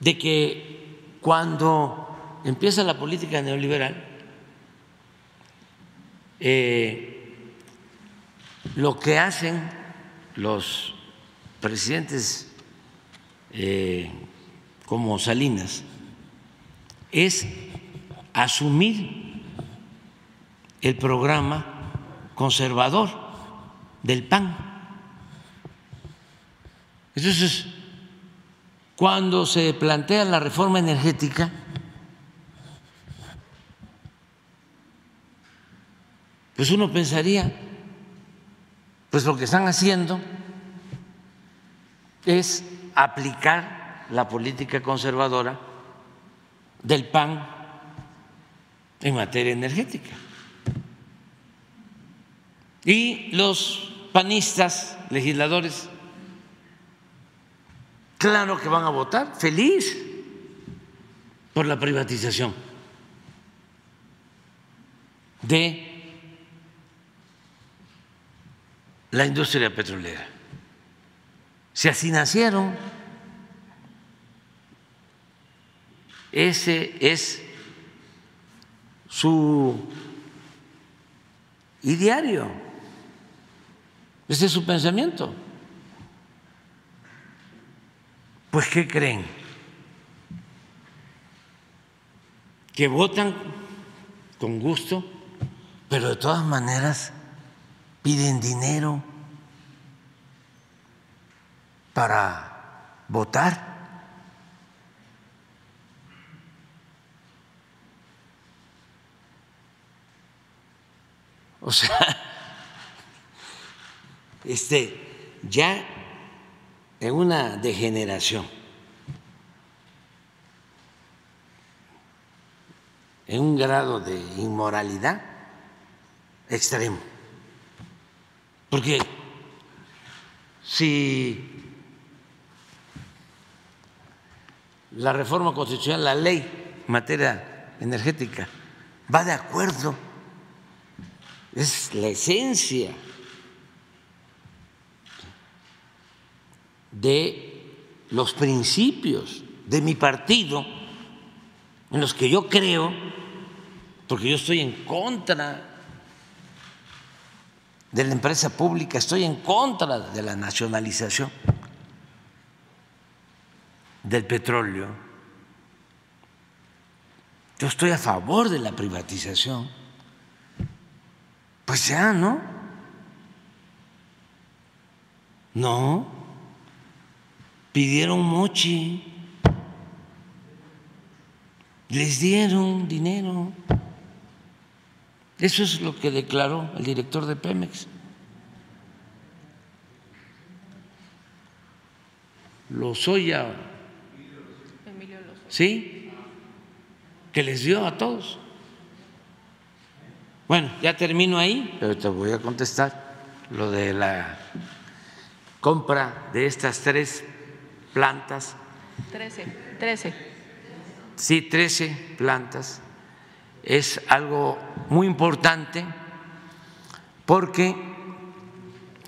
De que cuando empieza la política neoliberal, eh, lo que hacen los presidentes eh, como Salinas es asumir el programa conservador del PAN. Entonces, cuando se plantea la reforma energética, pues uno pensaría, pues lo que están haciendo es aplicar la política conservadora del PAN en materia energética. Y los panistas, legisladores, claro que van a votar feliz por la privatización de la industria petrolera. Si así nacieron, ese es su ideario, ese es su pensamiento. Pues, ¿qué creen? Que votan con gusto, pero de todas maneras piden dinero para votar. O sea, este, ya en una degeneración, en un grado de inmoralidad extremo. Porque si la reforma constitucional, la ley en materia energética, va de acuerdo, es la esencia de los principios de mi partido en los que yo creo, porque yo estoy en contra de la empresa pública, estoy en contra de la nacionalización del petróleo. Yo estoy a favor de la privatización. Pues ya, ¿no? No. Pidieron mochi. Les dieron dinero. Eso es lo que declaró el director de Pemex. Lozoya, ¿sí? Que les dio a todos. Bueno, ya termino ahí, pero te voy a contestar lo de la compra de estas tres plantas. Trece, trece. Sí, trece plantas es algo muy importante porque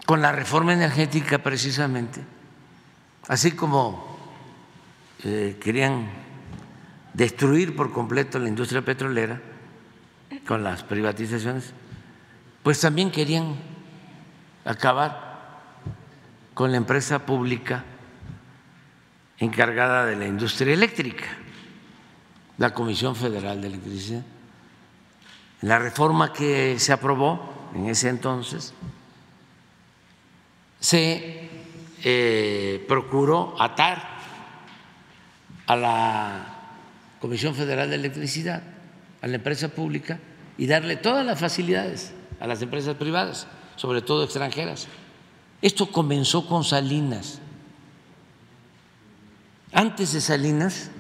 con la reforma energética precisamente, así como eh, querían destruir por completo la industria petrolera con las privatizaciones, pues también querían acabar con la empresa pública encargada de la industria eléctrica, la Comisión Federal de Electricidad. La reforma que se aprobó en ese entonces, se eh, procuró atar a la Comisión Federal de Electricidad, a la empresa pública, y darle todas las facilidades a las empresas privadas, sobre todo extranjeras. Esto comenzó con Salinas. Antes de Salinas,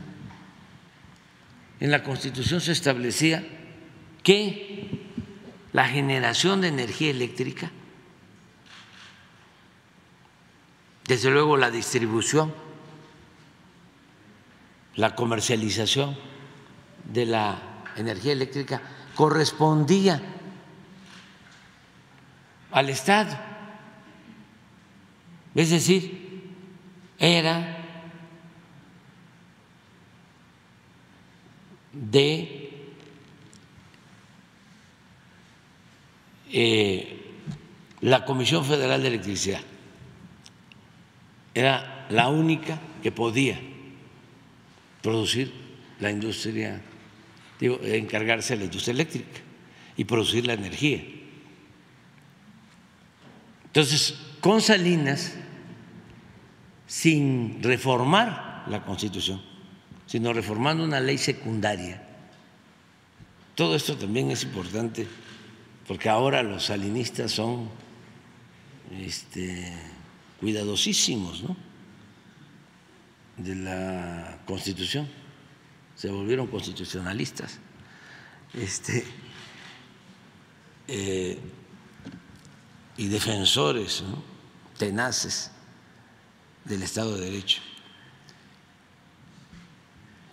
en la Constitución se establecía que la generación de energía eléctrica, desde luego la distribución, la comercialización de la energía eléctrica correspondía al Estado. Es decir, era de Eh, la Comisión Federal de Electricidad era la única que podía producir la industria, encargarse de la industria eléctrica y producir la energía. Entonces, con Salinas, sin reformar la Constitución, sino reformando una ley secundaria, todo esto también es importante porque ahora los salinistas son este, cuidadosísimos ¿no? de la Constitución, se volvieron constitucionalistas. Este, eh, y defensores tenaces del Estado de Derecho.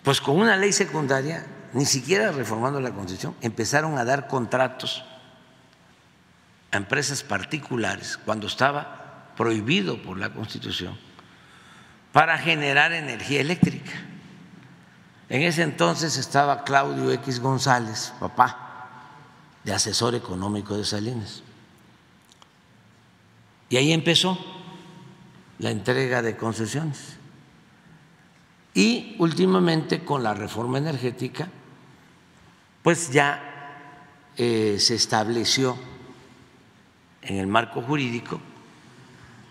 Pues con una ley secundaria, ni siquiera reformando la Constitución, empezaron a dar contratos a empresas particulares cuando estaba prohibido por la Constitución para generar energía eléctrica. En ese entonces estaba Claudio X González, papá, de asesor económico de Salinas. Y ahí empezó la entrega de concesiones. Y últimamente con la reforma energética, pues ya eh, se estableció en el marco jurídico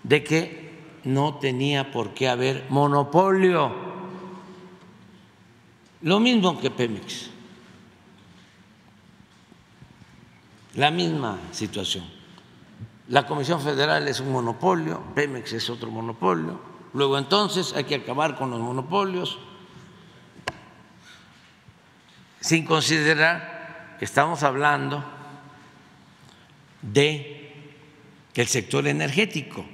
de que no tenía por qué haber monopolio. Lo mismo que Pemex. La misma situación. La Comisión Federal es un monopolio, Pemex es otro monopolio. Luego entonces hay que acabar con los monopolios sin considerar que estamos hablando de que el sector energético,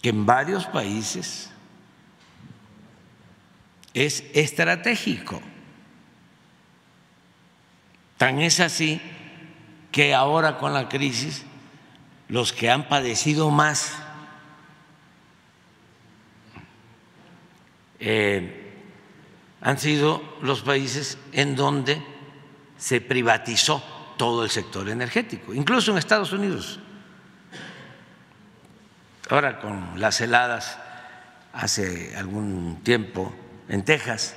que en varios países es estratégico. Tan es así que ahora con la crisis los que han padecido más eh, han sido los países en donde se privatizó todo el sector energético, incluso en Estados Unidos. Ahora con las heladas hace algún tiempo en Texas,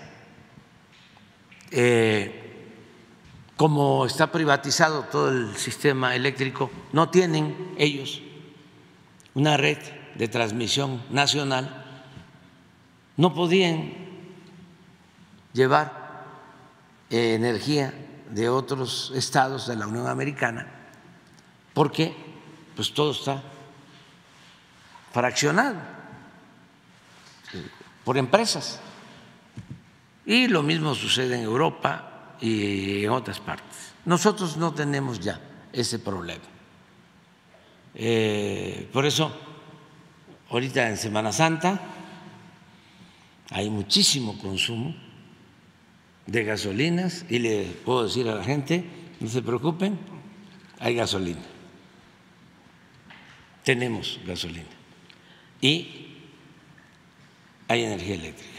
eh, como está privatizado todo el sistema eléctrico, no tienen ellos una red de transmisión nacional, no podían llevar eh, energía de otros estados de la Unión Americana porque pues todo está fraccionado por empresas. Y lo mismo sucede en Europa, y en otras partes. Nosotros no tenemos ya ese problema. Eh, por eso, ahorita en Semana Santa hay muchísimo consumo de gasolinas y le puedo decir a la gente, no se preocupen, hay gasolina. Tenemos gasolina y hay energía eléctrica.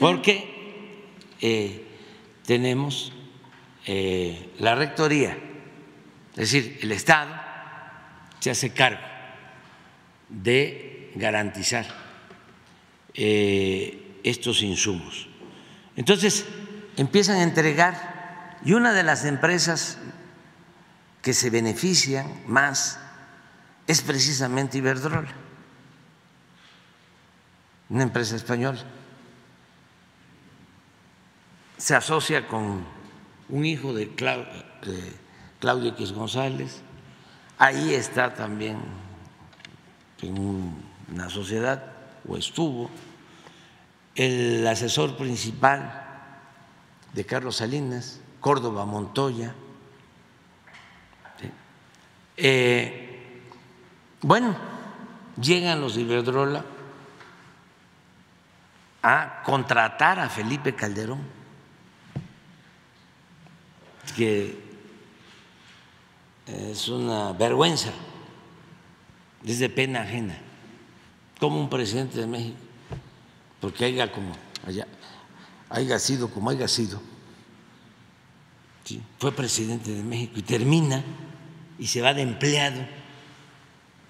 Porque eh, tenemos eh, la rectoría, es decir, el Estado se hace cargo de garantizar eh, estos insumos. Entonces, empiezan a entregar y una de las empresas que se benefician más es precisamente Iberdrola, una empresa española se asocia con un hijo de, Claudio X González, ahí está también en una sociedad, o estuvo, el asesor principal de Carlos Salinas, Córdoba Montoya. Eh, bueno, llegan los de Iberdrola a contratar a Felipe Calderón que es una vergüenza, es de pena ajena, como un presidente de México, porque haya como allá, haya sido como haya sido, fue presidente de México y termina y se va de empleado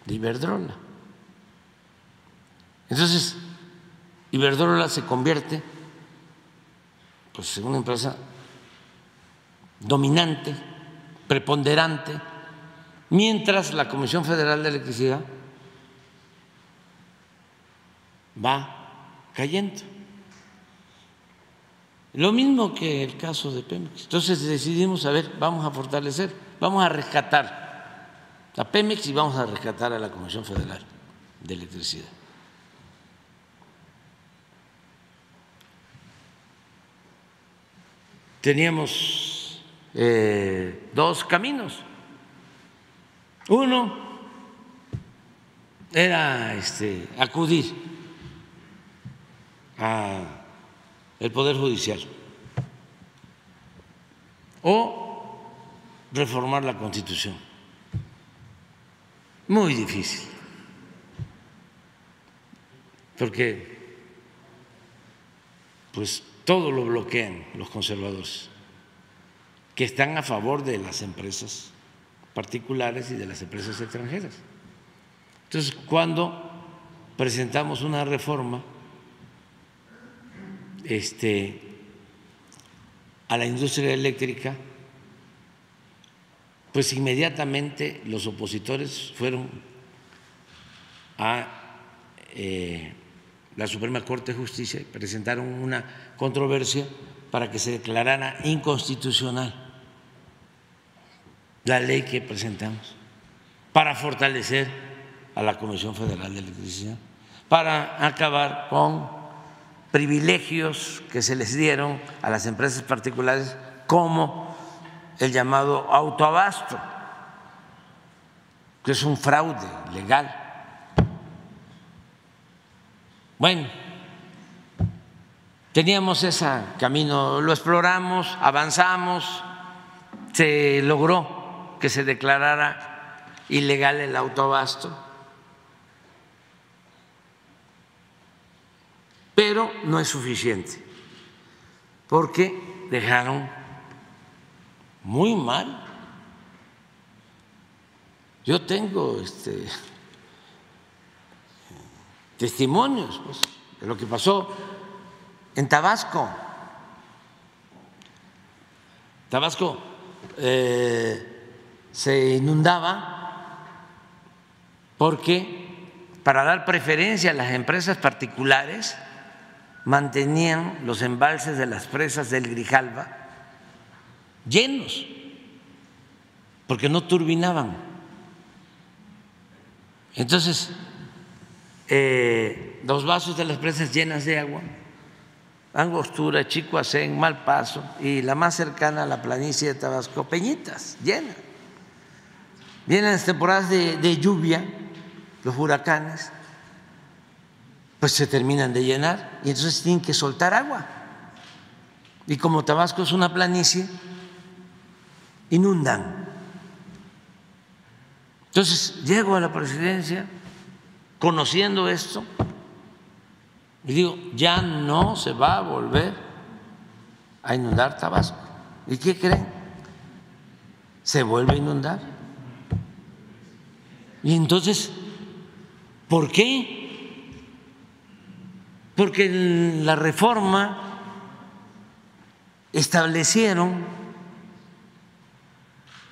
de Iberdrola. Entonces, Iberdrola se convierte pues, en una empresa dominante, preponderante mientras la Comisión Federal de Electricidad va cayendo. Lo mismo que el caso de Pemex. Entonces decidimos, a ver, vamos a fortalecer, vamos a rescatar a Pemex y vamos a rescatar a la Comisión Federal de Electricidad. Teníamos eh, dos caminos. Uno era este, acudir al Poder Judicial o reformar la Constitución. Muy difícil, porque pues todo lo bloquean los conservadores, que están a favor de las empresas particulares y de las empresas extranjeras. Entonces, cuando presentamos una reforma este, a la industria eléctrica, pues inmediatamente los opositores fueron a eh, la Suprema Corte de Justicia y presentaron una controversia para que se declarara inconstitucional la ley que presentamos para fortalecer a la Comisión Federal de Electricidad, para acabar con privilegios que se les dieron a las empresas particulares como el llamado autoabasto, que es un fraude legal. Bueno, teníamos ese camino, lo exploramos, avanzamos, se logró que se declarara ilegal el autoabasto, pero no es suficiente, porque dejaron muy mal. Yo tengo este, testimonios pues, de lo que pasó en Tabasco. Tabasco eh, se inundaba porque para dar preferencia a las empresas particulares mantenían los embalses de las presas del Grijalva llenos, porque no turbinaban. Entonces, eh, los vasos de las presas llenas de agua, Angostura, Chicoacén, Malpaso y la más cercana a la planicie de Tabasco, Peñitas, llenas vienen las temporadas de, lluvia, los huracanes, pues se terminan de llenar y entonces tienen que soltar agua. Y como Tabasco es una planicie, inundan. Entonces llego a la presidencia conociendo esto y digo, ya no se va a volver a inundar Tabasco. ¿Y qué creen? Se vuelve a inundar. Y entonces, ¿por qué? Porque en la reforma establecieron,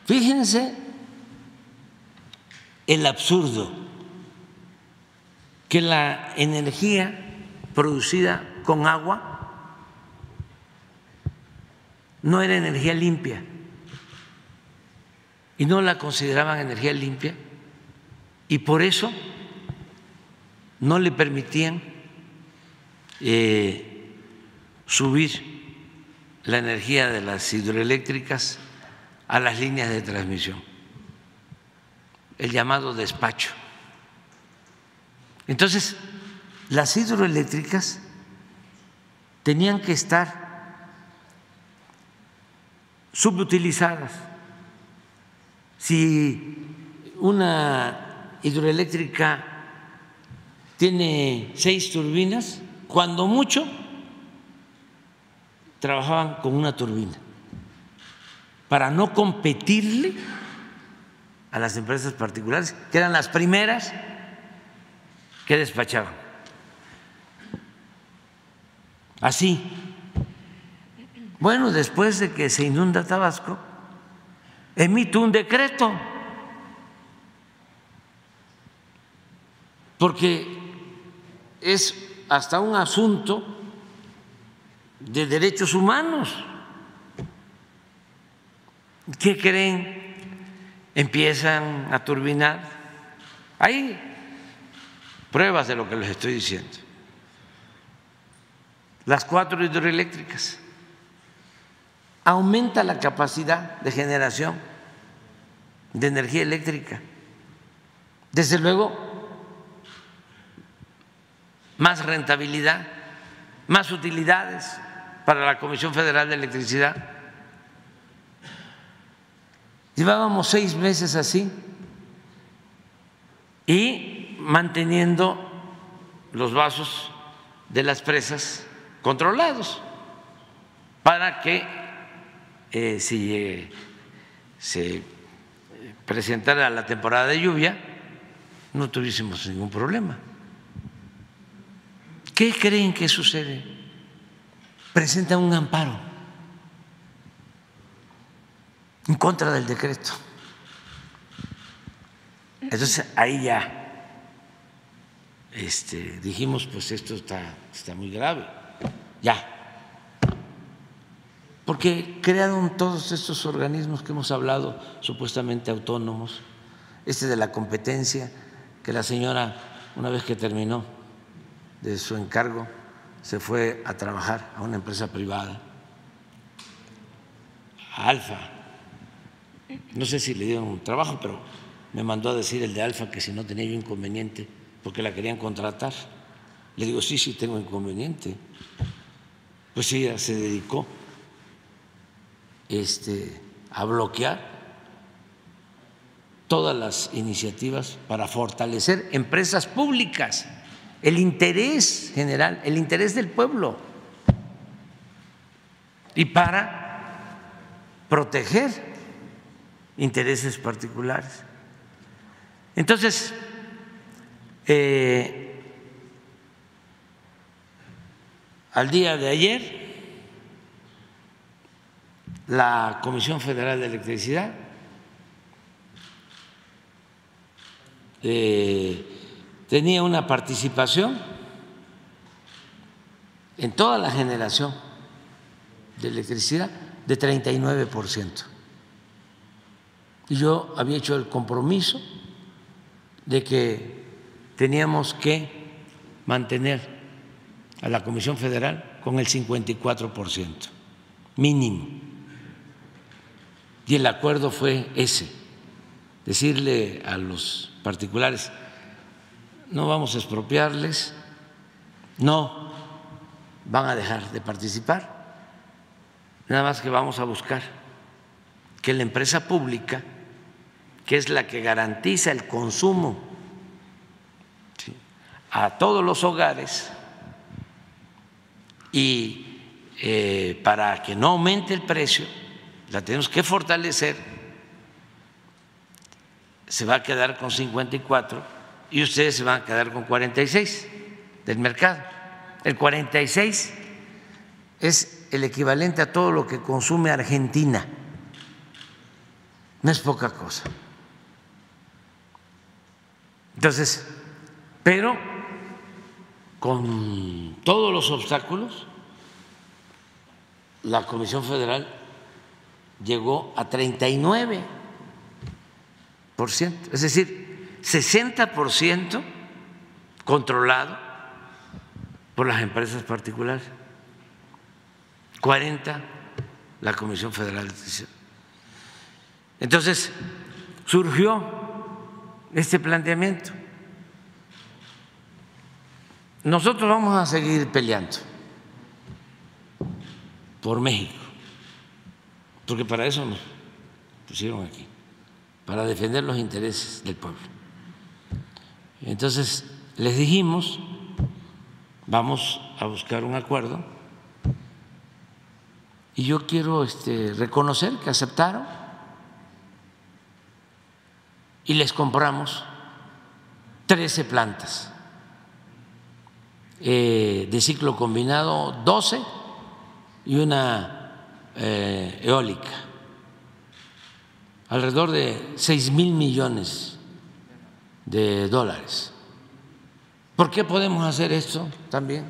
fíjense el absurdo, que la energía producida con agua no era energía limpia y no la consideraban energía limpia y por eso no le permitían eh, subir la energía de las hidroeléctricas a las líneas de transmisión, el llamado despacho. Entonces, las hidroeléctricas tenían que estar subutilizadas. Si una hidroeléctrica tiene seis turbinas, cuando mucho trabajaban con una turbina para no competirle a las empresas particulares, que eran las primeras que despachaban. Así. Bueno, después de que se inunda Tabasco, emito un decreto porque es hasta un asunto de derechos humanos. ¿Qué creen? Empiezan a turbinar. Hay pruebas de lo que les estoy diciendo. Las cuatro hidroeléctricas. Aumenta la capacidad de generación de energía eléctrica. Desde luego, más rentabilidad, más utilidades para la Comisión Federal de Electricidad. Llevábamos seis meses así y manteniendo los vasos de las presas controlados para que eh, si eh, se presentara la temporada de lluvia no tuviésemos ningún problema. ¿Qué creen que sucede? Presentan un amparo en contra del decreto. Entonces ahí ya este, dijimos, pues esto está, está muy grave, ya. Porque crearon todos estos organismos que hemos hablado, supuestamente autónomos, este de la competencia, que la señora, una vez que terminó de su encargo, se fue a trabajar a una empresa privada, a Alfa. No sé si le dieron un trabajo, pero me mandó a decir el de Alfa que si no tenía yo inconveniente porque la querían contratar. Le digo, sí, sí, tengo inconveniente. Pues ella se dedicó este, a bloquear todas las iniciativas para fortalecer empresas públicas, el interés general, el interés del pueblo y para proteger intereses particulares. Entonces, eh, al día de ayer, la Comisión Federal de Electricidad eh, tenía una participación en toda la generación de electricidad de 39 por ciento. Y yo había hecho el compromiso de que teníamos que mantener a la Comisión Federal con el 54% mínimo. Y el acuerdo fue ese, decirle a los particulares, no vamos a expropiarles, no van a dejar de participar, nada más que vamos a buscar que la empresa pública, que es la que garantiza el consumo a todos los hogares y eh, para que no aumente el precio, la tenemos que fortalecer, se va a quedar con 54 y ustedes se van a quedar con 46 del mercado. El 46 es el equivalente a todo lo que consume Argentina. No es poca cosa. Entonces, pero con todos los obstáculos, la Comisión Federal llegó a 39 por ciento, es decir, 60 por ciento controlado por las empresas particulares, 40 la Comisión Federal de Electricidad. Entonces surgió este planteamiento. Nosotros vamos a seguir peleando por México, porque para eso nos pusieron aquí, para defender los intereses del pueblo. Entonces, les dijimos, vamos a buscar un acuerdo. Y yo quiero este, reconocer que aceptaron. Y les compramos 13 plantas. Eh, de ciclo combinado 12 y una eh, eólica, alrededor de 6 mil millones de dólares. ¿Por qué podemos hacer esto también?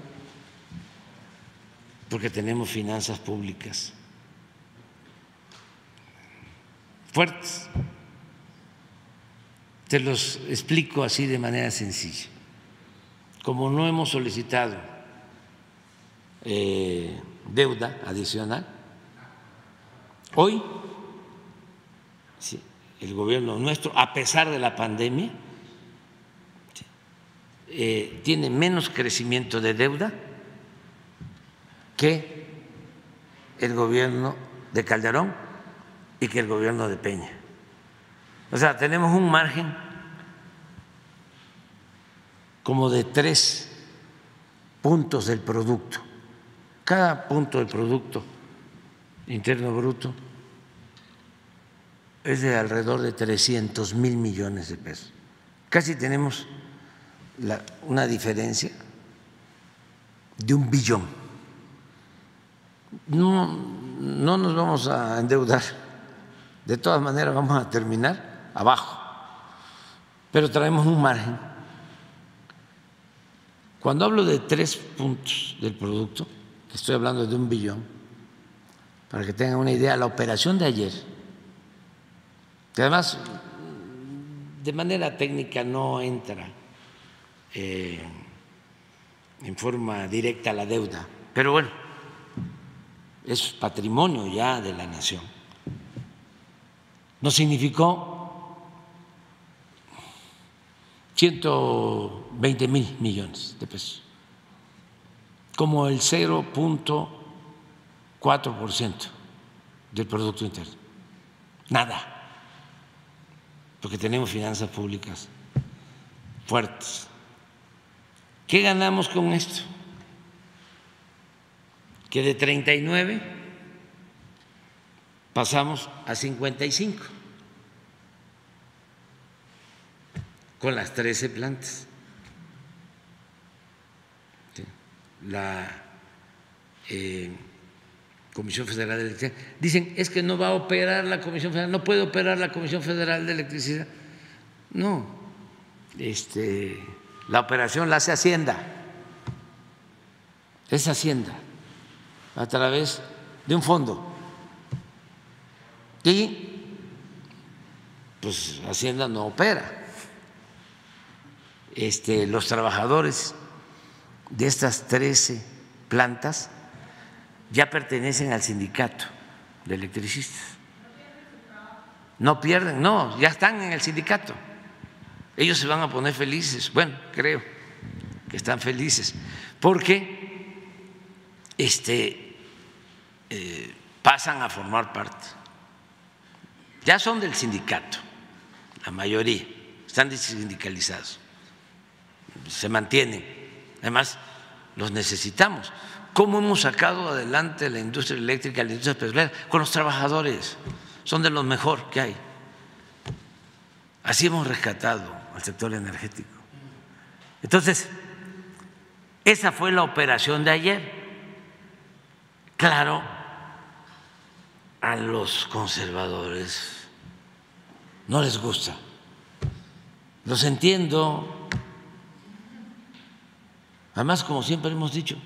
Porque tenemos finanzas públicas fuertes. Te los explico así de manera sencilla. Como no hemos solicitado eh, deuda adicional, hoy el gobierno nuestro, a pesar de la pandemia, eh, tiene menos crecimiento de deuda que el gobierno de Calderón y que el gobierno de Peña. O sea, tenemos un margen como de tres puntos del producto. Cada punto del producto interno bruto es de alrededor de 300 mil millones de pesos. Casi tenemos una diferencia de un billón. No, no nos vamos a endeudar, de todas maneras vamos a terminar abajo, pero traemos un margen. Cuando hablo de tres puntos del producto, estoy hablando de un billón, para que tengan una idea, la operación de ayer, que además de manera técnica no entra eh, en forma directa la deuda. Pero bueno, es patrimonio ya de la nación. Nos significó 120 mil millones de pesos, como el 0.4% del Producto Interno. Nada, porque tenemos finanzas públicas fuertes. ¿Qué ganamos con esto? Que de 39 pasamos a 55 con las 13 plantas. La eh, Comisión Federal de Electricidad. Dicen, es que no va a operar la Comisión Federal, no puede operar la Comisión Federal de Electricidad. No, este la operación la hace Hacienda, es Hacienda, a través de un fondo. Y pues Hacienda no opera. Este, los trabajadores de estas 13 plantas ya pertenecen al sindicato de electricistas. No pierden, no, ya están en el sindicato ellos se van a poner felices. Bueno, creo que están felices, porque este, eh, pasan a formar parte. Ya son del sindicato, la mayoría, están sindicalizados, se mantienen. Además, los necesitamos. ¿Cómo hemos sacado adelante la industria eléctrica, la industria petrolera? Con los trabajadores, son de los mejor que hay. Así hemos rescatado al sector energético. Entonces, esa fue la operación de ayer. Claro, a los conservadores no les gusta. Los entiendo. Además, como siempre hemos dicho,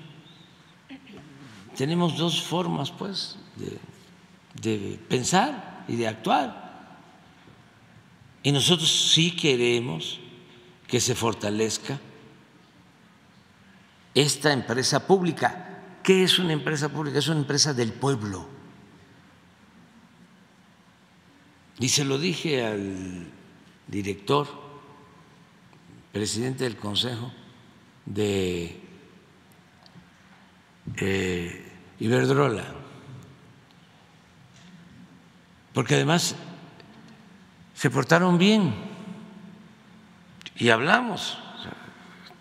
tenemos dos formas, pues, de, de pensar y de actuar. Y nosotros sí queremos que se fortalezca esta empresa pública. ¿Qué es una empresa pública? Es una empresa del pueblo. Y se lo dije al director, presidente del Consejo de eh, Iberdrola, porque además se portaron bien y hablamos,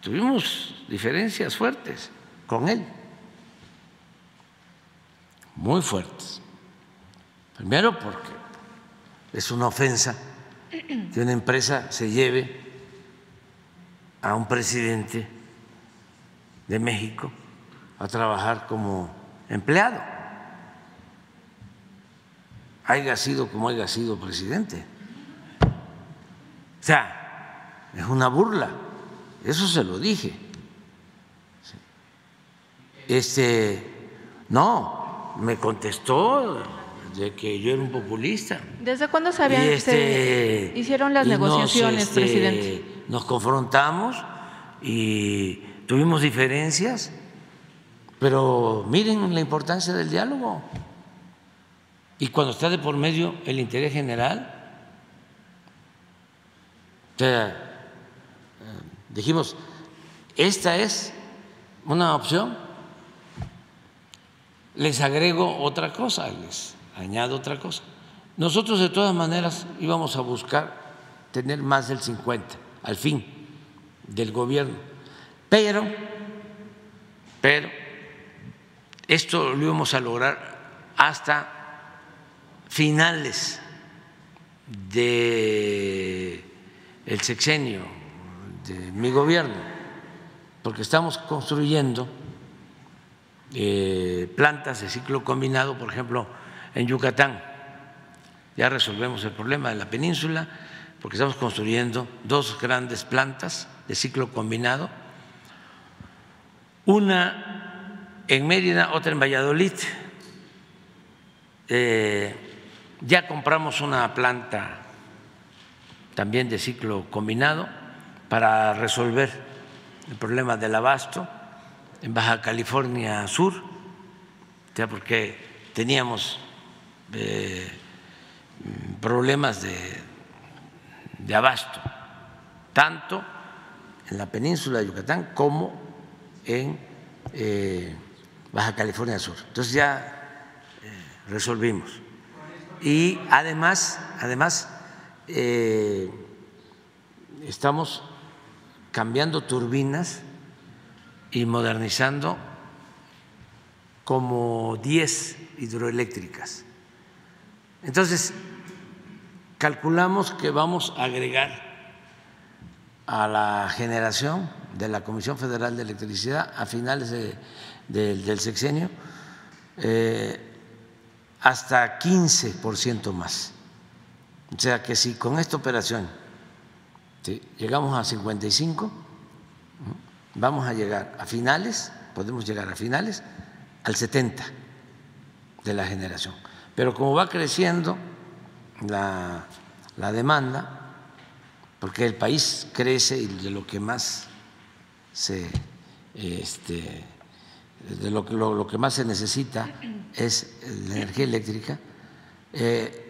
tuvimos diferencias fuertes con él, muy fuertes. Primero porque es una ofensa que una empresa se lleve a un presidente de México a trabajar como empleado, haya sido como haya sido presidente. O sea, es una burla. eso se lo dije. Este, no, me contestó de que yo era un populista. ¿Desde cuándo sabían que este, se hicieron las nos, negociaciones, este, presidente? Nos confrontamos y tuvimos diferencias, pero miren la importancia del diálogo. Y cuando está de por medio el interés general, sea, eh, dijimos, esta es una opción. Les agrego otra cosa, les añado otra cosa. Nosotros de todas maneras íbamos a buscar tener más del 50 al fin del gobierno, pero, pero esto lo íbamos a lograr hasta finales de el sexenio de mi gobierno, porque estamos construyendo eh, plantas de ciclo combinado, por ejemplo, en Yucatán. Ya resolvemos el problema de la península, porque estamos construyendo dos grandes plantas de ciclo combinado, una en Mérida, otra en Valladolid. Eh, ya compramos una planta también de ciclo combinado para resolver el problema del abasto en Baja California Sur, ya porque teníamos eh, problemas de, de abasto, tanto en la península de Yucatán como en eh, Baja California Sur. Entonces ya eh, resolvimos. Y además, además eh, estamos cambiando turbinas y modernizando como 10 hidroeléctricas. Entonces, calculamos que vamos a agregar a la generación de la Comisión Federal de Electricidad a finales de, de, del sexenio eh, hasta 15% más. O sea que si con esta operación llegamos a 55, vamos a llegar a finales, podemos llegar a finales al 70 de la generación. Pero como va creciendo la, la demanda, porque el país crece y de lo que más se este, de lo, lo, lo, que más se necesita es la energía eléctrica, eh,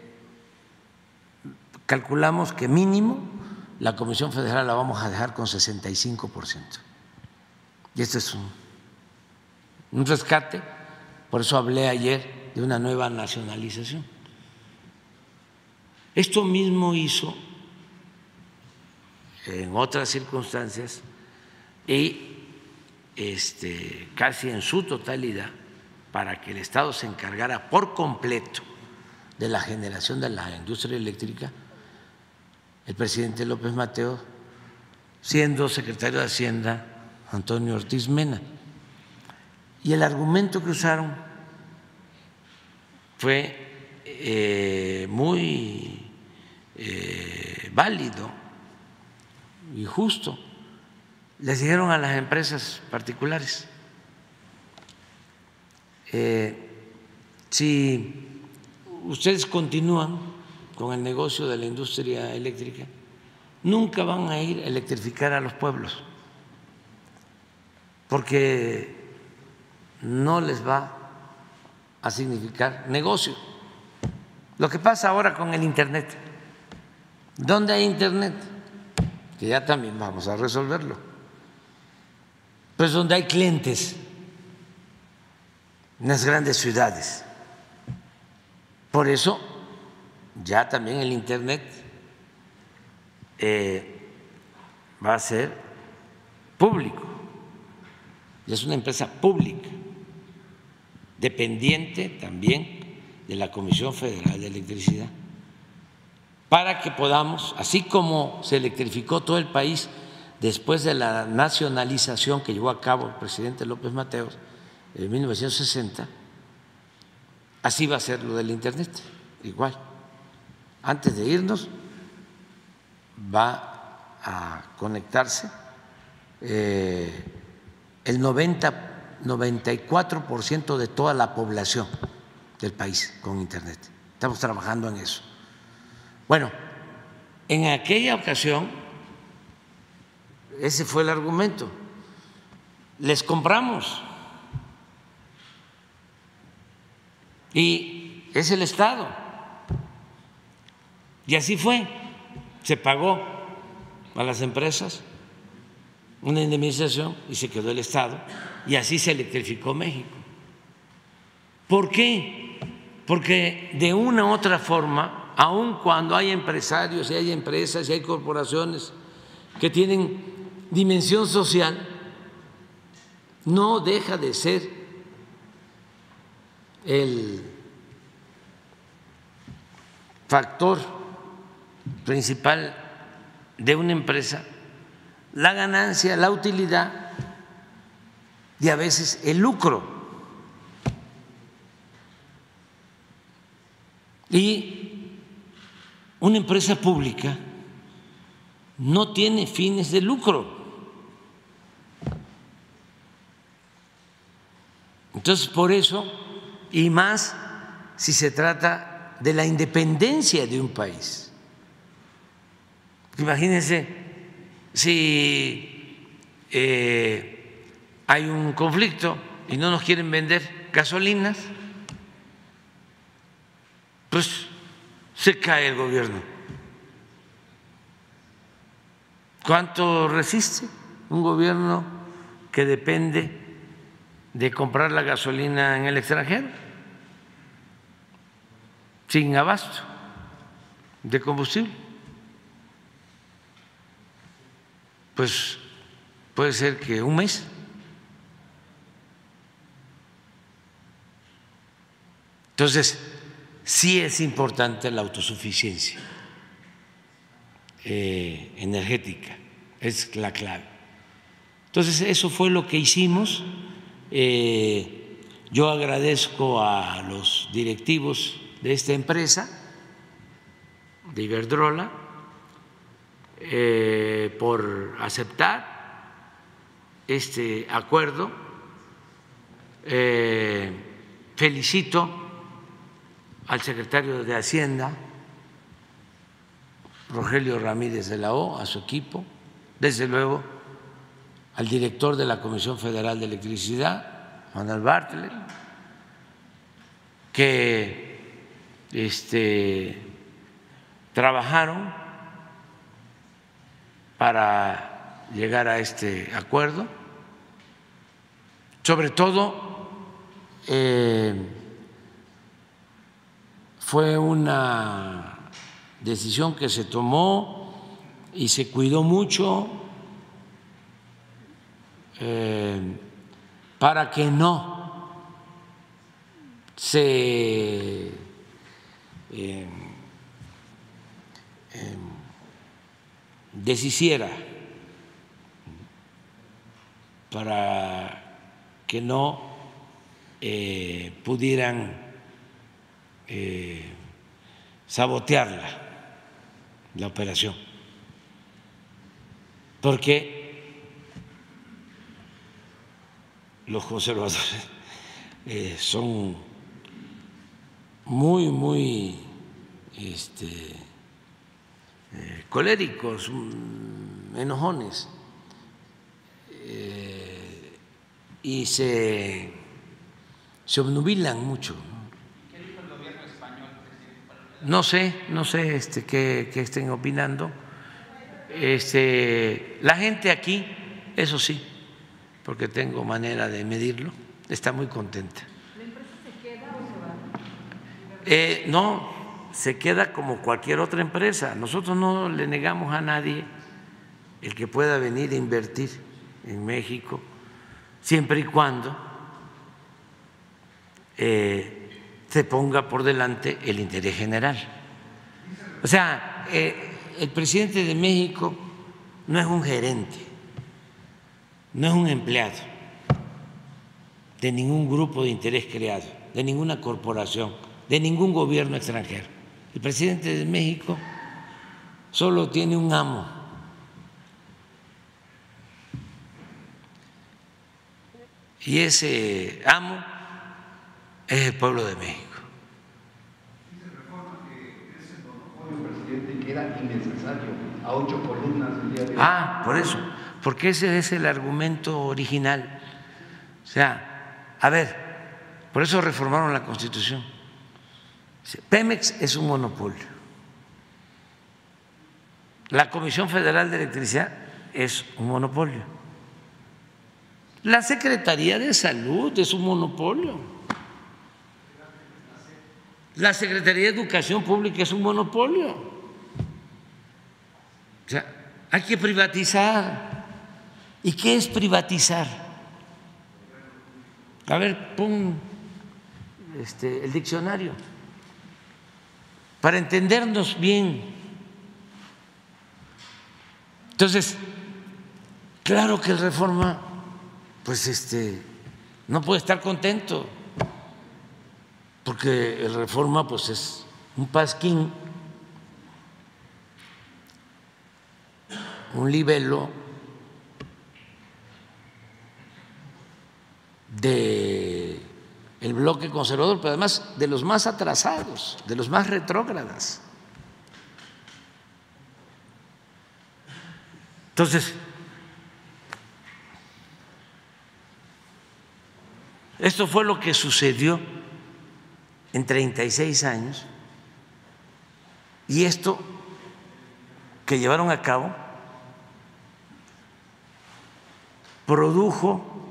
calculamos que mínimo la Comisión Federal la vamos a dejar con 65%. Y esto es un, un rescate, por eso hablé ayer de una nueva nacionalización. Esto mismo hizo en otras circunstancias y este, casi en su totalidad para que el Estado se encargara por completo de la generación de la industria eléctrica, el presidente López Mateo, siendo secretario de Hacienda Antonio Ortiz Mena. Y el argumento que usaron fue eh, muy eh, válido y justo. Les dijeron a las empresas particulares, eh, si ustedes continúan con el negocio de la industria eléctrica, nunca van a ir a electrificar a los pueblos, porque no les va a significar negocio. Lo que pasa ahora con el Internet, ¿dónde hay Internet? Que ya también vamos a resolverlo. Pues donde hay clientes, en las grandes ciudades. Por eso ya también el Internet eh, va a ser público. Y es una empresa pública, dependiente también de la Comisión Federal de Electricidad, para que podamos, así como se electrificó todo el país después de la nacionalización que llevó a cabo el presidente López Mateos en 1960, así va a ser lo del Internet, igual. Antes de irnos va a conectarse eh, el 90, 94% de toda la población del país con Internet. Estamos trabajando en eso. Bueno, en aquella ocasión, ese fue el argumento, les compramos y es el Estado. Y así fue, se pagó a las empresas una indemnización y se quedó el Estado y así se electrificó México. ¿Por qué? Porque de una u otra forma, aun cuando hay empresarios y hay empresas y hay corporaciones que tienen dimensión social, no deja de ser el factor principal de una empresa la ganancia, la utilidad y a veces el lucro. Y una empresa pública no tiene fines de lucro. Entonces, por eso, y más si se trata de la independencia de un país. Imagínense si eh, hay un conflicto y no nos quieren vender gasolinas, pues se cae el gobierno. ¿Cuánto resiste un gobierno que depende de comprar la gasolina en el extranjero? Sin abasto de combustible. Pues puede ser que un mes. Entonces, sí es importante la autosuficiencia eh, energética, es la clave. Entonces, eso fue lo que hicimos. Eh, yo agradezco a los directivos de esta empresa, de Iberdrola, eh, por aceptar este acuerdo. felicito al secretario de Hacienda, Rogelio Ramírez de la O, a su equipo, desde luego al director de la Comisión Federal de Electricidad, Manuel Bartlett, que este, trabajaron para llegar a este acuerdo, sobre todo eh, fue una decisión que se tomó y se cuidó mucho eh, para que no se eh, em, deshiciera, para que no eh, pudieran eh, sabotearla, la operación, porque los conservadores eh, son muy, muy este, coléricos, mm, enojones, y se, se obnubilan mucho. No sé, no sé este, qué, estén opinando. Este, la gente aquí, eso sí, porque tengo manera de medirlo, está muy contenta. ¿La empresa se queda o se va? Eh, no, se queda como cualquier otra empresa. Nosotros no le negamos a nadie el que pueda venir a invertir en México, siempre y cuando eh, se ponga por delante el interés general. O sea, eh, el presidente de México no es un gerente, no es un empleado de ningún grupo de interés creado, de ninguna corporación, de ningún gobierno extranjero. El presidente de México solo tiene un amo y ese amo es el pueblo de México. a ocho columnas Ah, por eso, porque ese es el argumento original. O sea, a ver, por eso reformaron la Constitución. Pemex es un monopolio. La Comisión Federal de Electricidad es un monopolio. La Secretaría de Salud es un monopolio. La Secretaría de Educación Pública es un monopolio. O sea, hay que privatizar. ¿Y qué es privatizar? A ver, pon este, el diccionario para entendernos bien. Entonces, claro que el reforma, pues este, no puede estar contento, porque el reforma, pues es un pasquín, un libelo de el bloque conservador, pero además de los más atrasados, de los más retrógradas. Entonces, esto fue lo que sucedió en 36 años y esto que llevaron a cabo produjo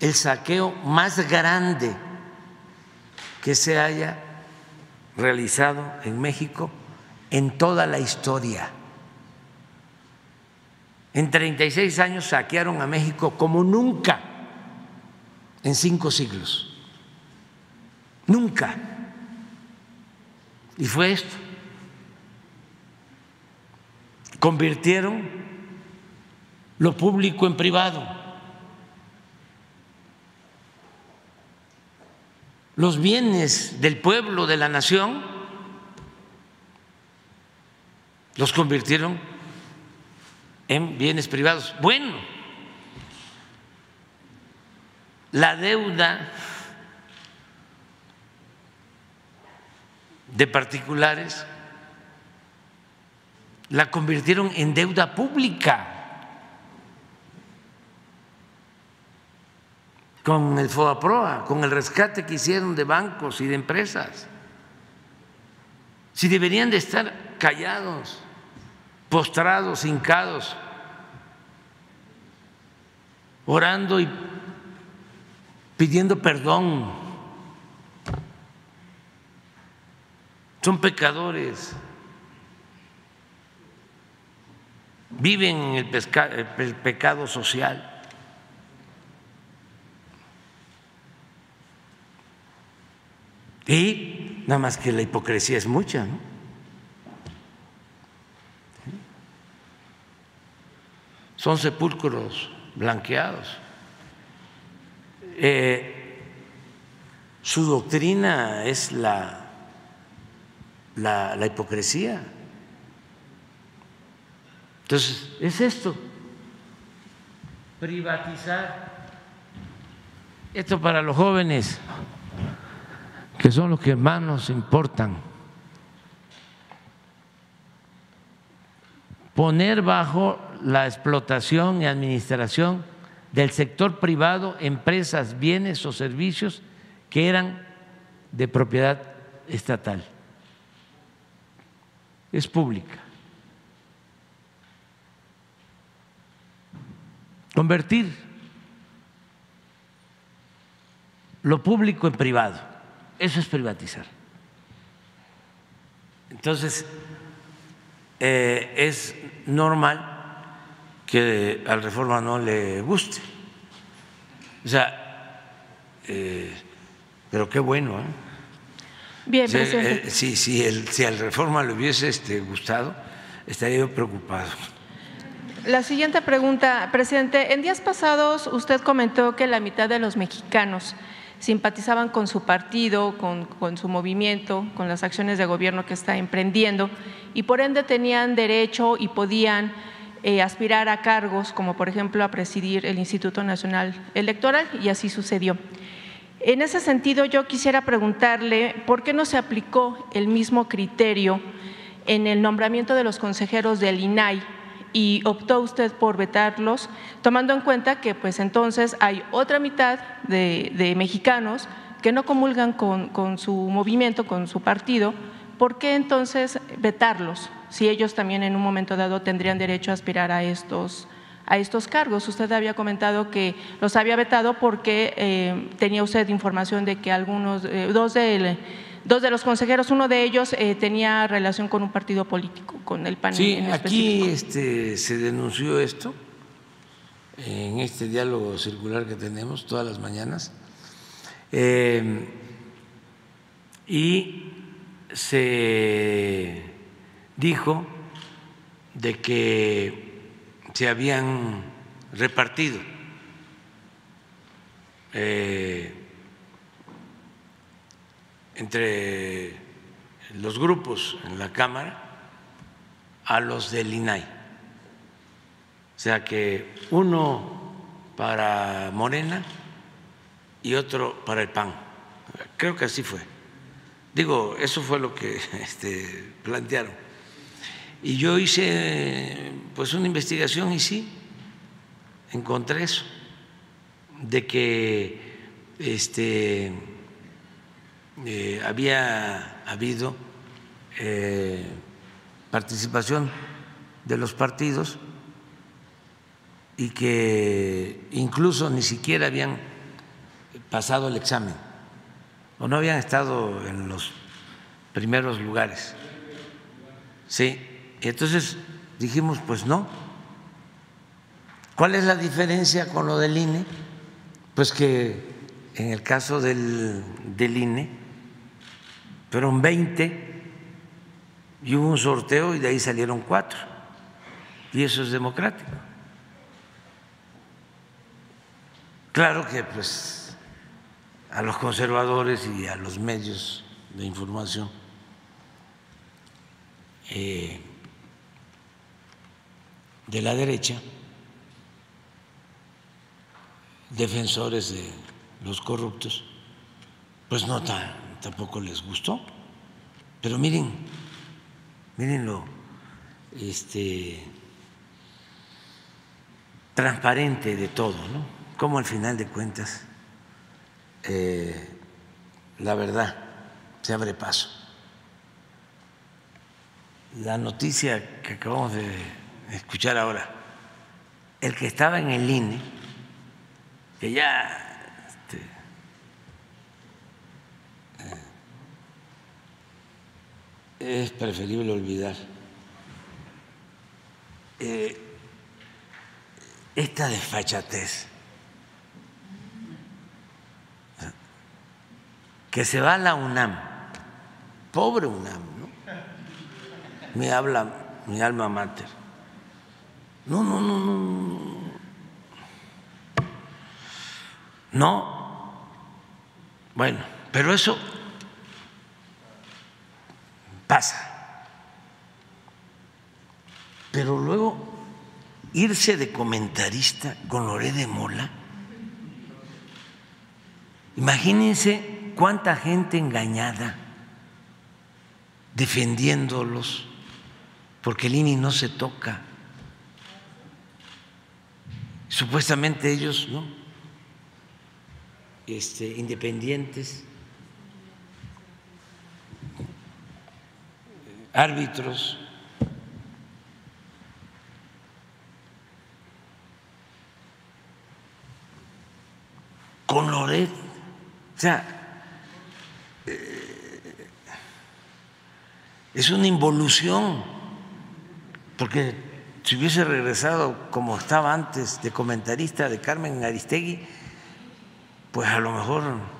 el saqueo más grande que se haya realizado en México en toda la historia. En 36 años saquearon a México como nunca en cinco siglos. Nunca. Y fue esto. Convirtieron lo público en privado los bienes del pueblo, de la nación, los convirtieron en bienes privados. Bueno, la deuda de particulares la convirtieron en deuda pública. Con el FOAPROA, con el rescate que hicieron de bancos y de empresas. Si deberían de estar callados, postrados, hincados, orando y pidiendo perdón. Son pecadores. Viven en el pecado social. Y nada más que la hipocresía es mucha, ¿no? Son sepulcros blanqueados. Eh, su doctrina es la, la, la hipocresía. Entonces, es esto, privatizar. Esto para los jóvenes que son los que más nos importan. Poner bajo la explotación y administración del sector privado empresas, bienes o servicios que eran de propiedad estatal. Es pública. Convertir lo público en privado. Eso es privatizar. Entonces, eh, es normal que al reforma no le guste. O sea, eh, pero qué bueno. ¿eh? Bien, presidente. Eh, si, si, el, si al reforma le hubiese este, gustado, estaría yo preocupado. La siguiente pregunta, presidente. En días pasados usted comentó que la mitad de los mexicanos simpatizaban con su partido, con, su movimiento, con las acciones de gobierno que está emprendiendo y por ende tenían derecho y podían eh, aspirar a cargos, como por ejemplo a presidir el Instituto Nacional Electoral, y así sucedió. En ese sentido, yo quisiera preguntarle por qué no se aplicó el mismo criterio en el nombramiento de los consejeros del INAI y optó usted por vetarlos, tomando en cuenta que pues entonces hay otra mitad de, mexicanos que no comulgan con, con su movimiento, con su partido, ¿por qué entonces vetarlos? si ellos también en un momento dado tendrían derecho a aspirar a estos, a estos cargos. Usted había comentado que los había vetado porque eh, tenía usted información de que algunos, eh, dos, de, dos de los consejeros, uno de ellos eh, tenía relación con un partido político, con el PAN. Sí, aquí este, se denunció esto en este diálogo circular que tenemos todas las mañanas. y se dijo de que se habían repartido eh, entre los grupos en la Cámara a los del INAI. O sea que uno para Morena y otro para el PAN. Creo que así fue. Digo, eso fue lo que este, plantearon. Y yo hice pues una investigación y sí, encontré eso, de que este, eh, había habido eh, participación de los partidos y que incluso ni siquiera habían pasado el examen o no habían estado en los primeros lugares. Sí, entonces dijimos, pues no. ¿Cuál es la diferencia con lo del INE? Pues que en el caso del, del INE fueron 20 y hubo un sorteo y de ahí salieron cuatro. Y eso es democrático. Claro que pues a los conservadores y a los medios de información eh, de la derecha, defensores de los corruptos, pues no tampoco les gustó. Pero miren, miren lo este, transparente de todo, ¿no? Cómo al final de cuentas eh, la verdad se abre paso. La noticia que acabamos de escuchar ahora, el que estaba en el INE, que ya este, eh, es preferible olvidar, eh, esta desfachatez que se va a la UNAM, pobre UNAM, ¿no? Me habla mi alma mater no, no, no, no. No. Bueno, pero eso pasa. Pero luego irse de comentarista con Loré de Mola. Imagínense cuánta gente engañada defendiéndolos, porque el INI no se toca supuestamente ellos, ¿no? Este, independientes, árbitros. Con Loret, o sea, eh, es una involución, porque si hubiese regresado como estaba antes de comentarista de Carmen Aristegui, pues a lo mejor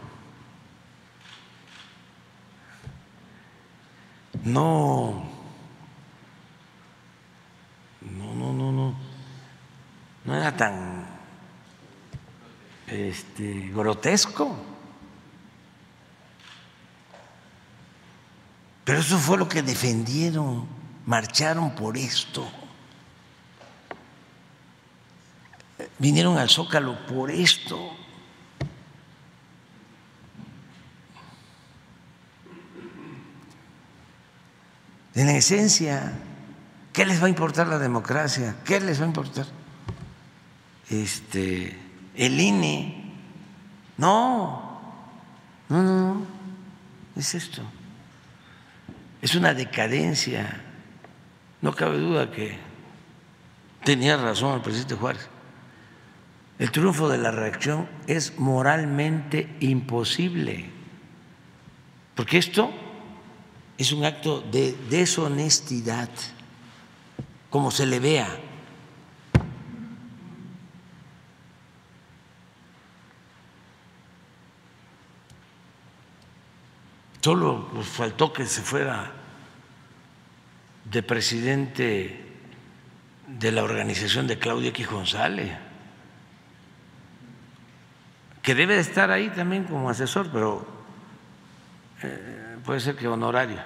no, no, no, no, no, no era tan este, grotesco. Pero eso fue lo que defendieron, marcharon por esto. vinieron al Zócalo por esto. En esencia, ¿qué les va a importar la democracia? ¿Qué les va a importar? Este, el INE. No, no, no, no. Es esto. Es una decadencia. No cabe duda que tenía razón el presidente Juárez. El triunfo de la reacción es moralmente imposible. Porque esto es un acto de deshonestidad, como se le vea. Solo faltó que se fuera de presidente de la organización de Claudia X González, que debe de estar ahí también como asesor, pero eh, puede ser que honorario.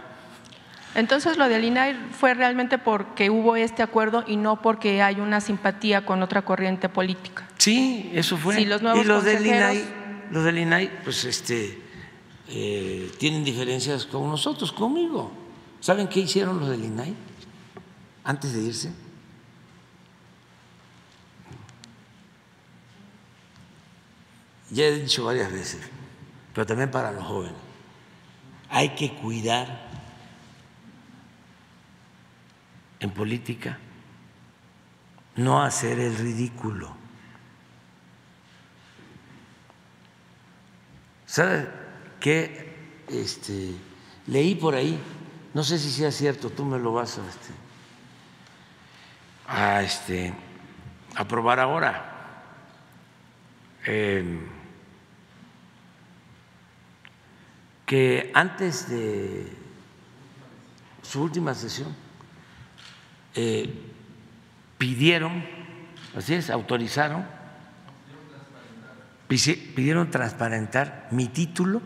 Entonces lo del INAI fue realmente porque hubo este acuerdo y no porque hay una simpatía con otra corriente política. Sí, eso fue. los nuevos y los del INAI, los del INAI, pues este, eh, tienen diferencias con nosotros, conmigo. ¿Saben qué hicieron los del INAI antes de irse? Ya he dicho varias veces, pero también para los jóvenes hay que cuidar en política, no hacer el ridículo. ¿Sabe qué? Este, leí por ahí, no sé si sea cierto, tú me lo vas a, este, a, este, a probar ahora. Eh, que antes de su última sesión eh, pidieron, así es, autorizaron, pidieron transparentar mi título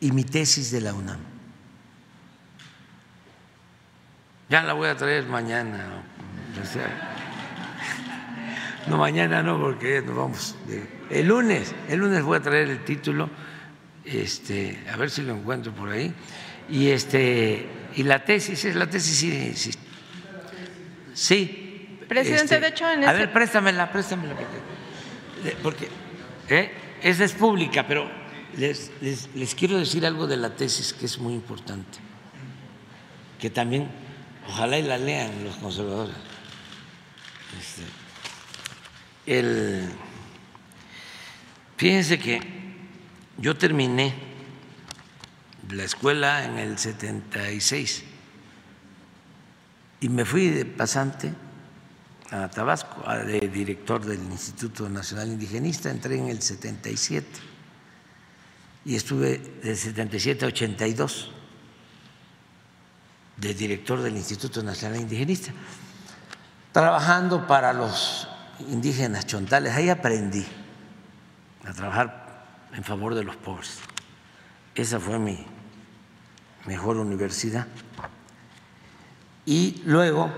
y mi tesis de la UNAM. Ya la voy a traer mañana. No, mañana no, porque nos vamos. El lunes, el lunes voy a traer el título este, a ver si lo encuentro por ahí. Y este y la tesis es la tesis sí. Sí. Presidente, este, de hecho en A ver, préstamela, préstamela porque, ¿eh? esa es pública, pero les, les, quiero decir algo de la tesis que es muy importante, que también ojalá y la lean los conservadores. Este, el, fíjense que yo terminé la escuela en el 76 y me fui de pasante a Tabasco, de director del Instituto Nacional Indigenista, entré en el 77 y estuve de 77 a 82 de director del Instituto Nacional Indigenista, trabajando para los indígenas chontales. Ahí aprendí a trabajar en favor de los pobres. Esa fue mi mejor universidad. Y luego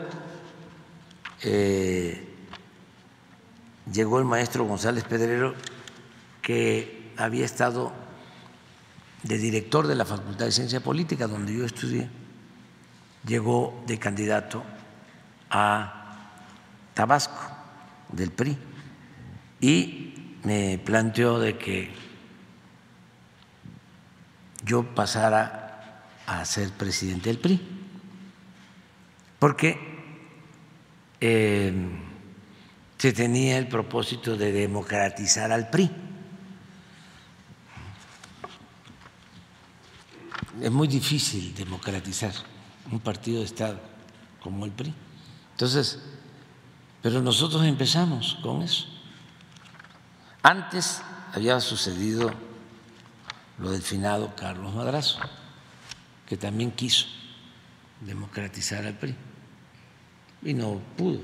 eh, llegó el maestro González Pedrero, que había estado de director de la Facultad de Ciencia Política, donde yo estudié, llegó de candidato a Tabasco, del PRI, y me planteó de que yo pasara a ser presidente del PRI, porque eh, se tenía el propósito de democratizar al PRI. Es muy difícil democratizar un partido de Estado como el PRI. Entonces, pero nosotros empezamos con eso. Antes había sucedido lo del finado Carlos Madrazo, que también quiso democratizar al PRI y no pudo.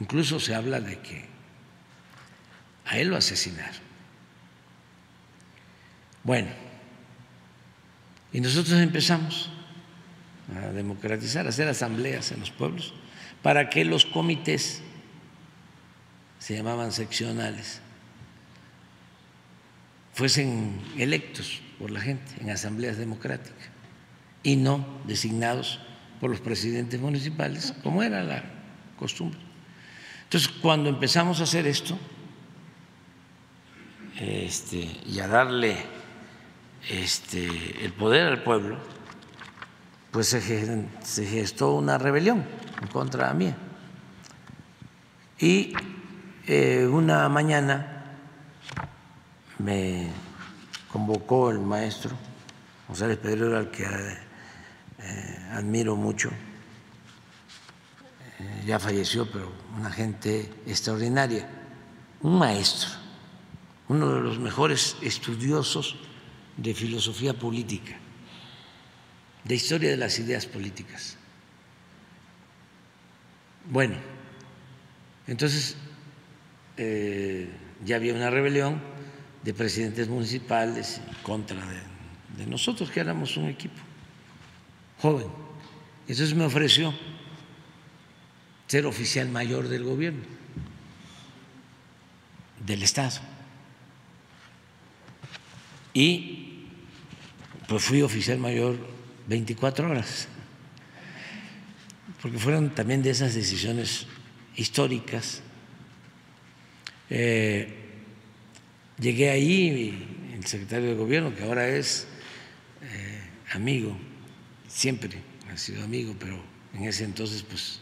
Incluso se habla de que a él lo asesinaron. Bueno, y nosotros empezamos a democratizar, a hacer asambleas en los pueblos para que los comités se llamaban seccionales, fuesen electos por la gente en asambleas democráticas y no designados por los presidentes municipales, como era la costumbre. Entonces, cuando empezamos a hacer esto este, y a darle este, el poder al pueblo, pues se gestó una rebelión en contra mía. Y eh, una mañana me convocó el maestro González Pedro, al que eh, admiro mucho, eh, ya falleció, pero una gente extraordinaria, un maestro, uno de los mejores estudiosos de filosofía política, de historia de las ideas políticas. Bueno, entonces eh, ya había una rebelión de presidentes municipales en contra de, nosotros, que éramos un equipo joven. Entonces me ofreció ser oficial mayor del gobierno, del Estado. Y pues fui oficial mayor 24 horas, porque fueron también de esas decisiones históricas eh, llegué ahí, el secretario de gobierno, que ahora es eh, amigo, siempre ha sido amigo, pero en ese entonces pues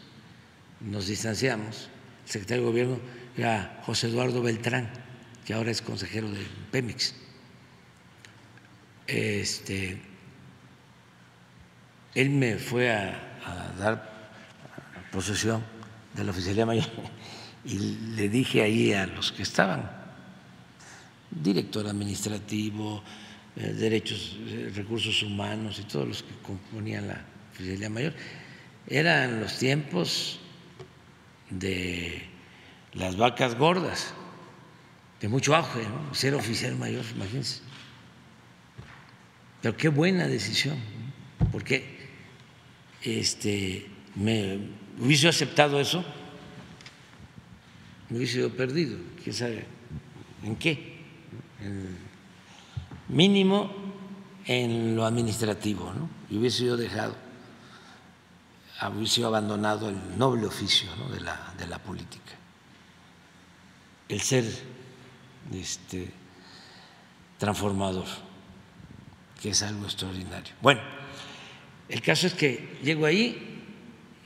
nos distanciamos. El secretario de gobierno era José Eduardo Beltrán, que ahora es consejero de Pemex. Este, él me fue a, dar posesión de la oficialía mayor y le dije ahí a los que estaban, director administrativo, eh, derechos, eh, recursos humanos y todos los que componían la oficialía mayor, eran los tiempos de las vacas gordas, de mucho auge, ser oficial mayor, imagínense. Pero qué buena decisión, porque este, me hubiese aceptado eso me hubiese sido perdido, quién sabe en qué. Mínimo en lo administrativo, ¿no? Y hubiese sido dejado, hubiese sido abandonado el noble oficio de, la, de la política. El ser este, transformador, que es algo extraordinario. Bueno, el caso es que llego ahí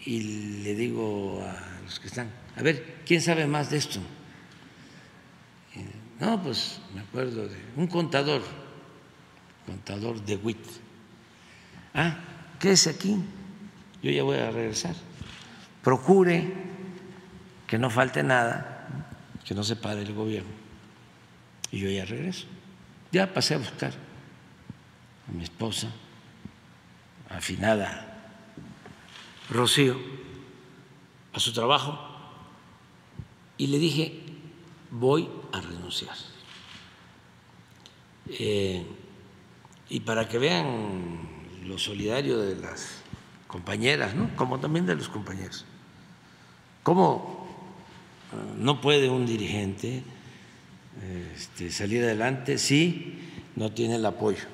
y le digo a los que están a ver, ¿quién sabe más de esto? No, pues me acuerdo de un contador, contador de WIT. Ah, ¿qué es aquí? Yo ya voy a regresar. Procure que no falte nada, que no se pare el gobierno. Y yo ya regreso. Ya pasé a buscar a mi esposa, afinada Rocío, a su trabajo y le dije, voy a renunciar. Eh, y para que vean lo solidario de las compañeras, ¿no? como también de los compañeros, cómo eh, no puede un dirigente este, salir adelante si no tiene el apoyo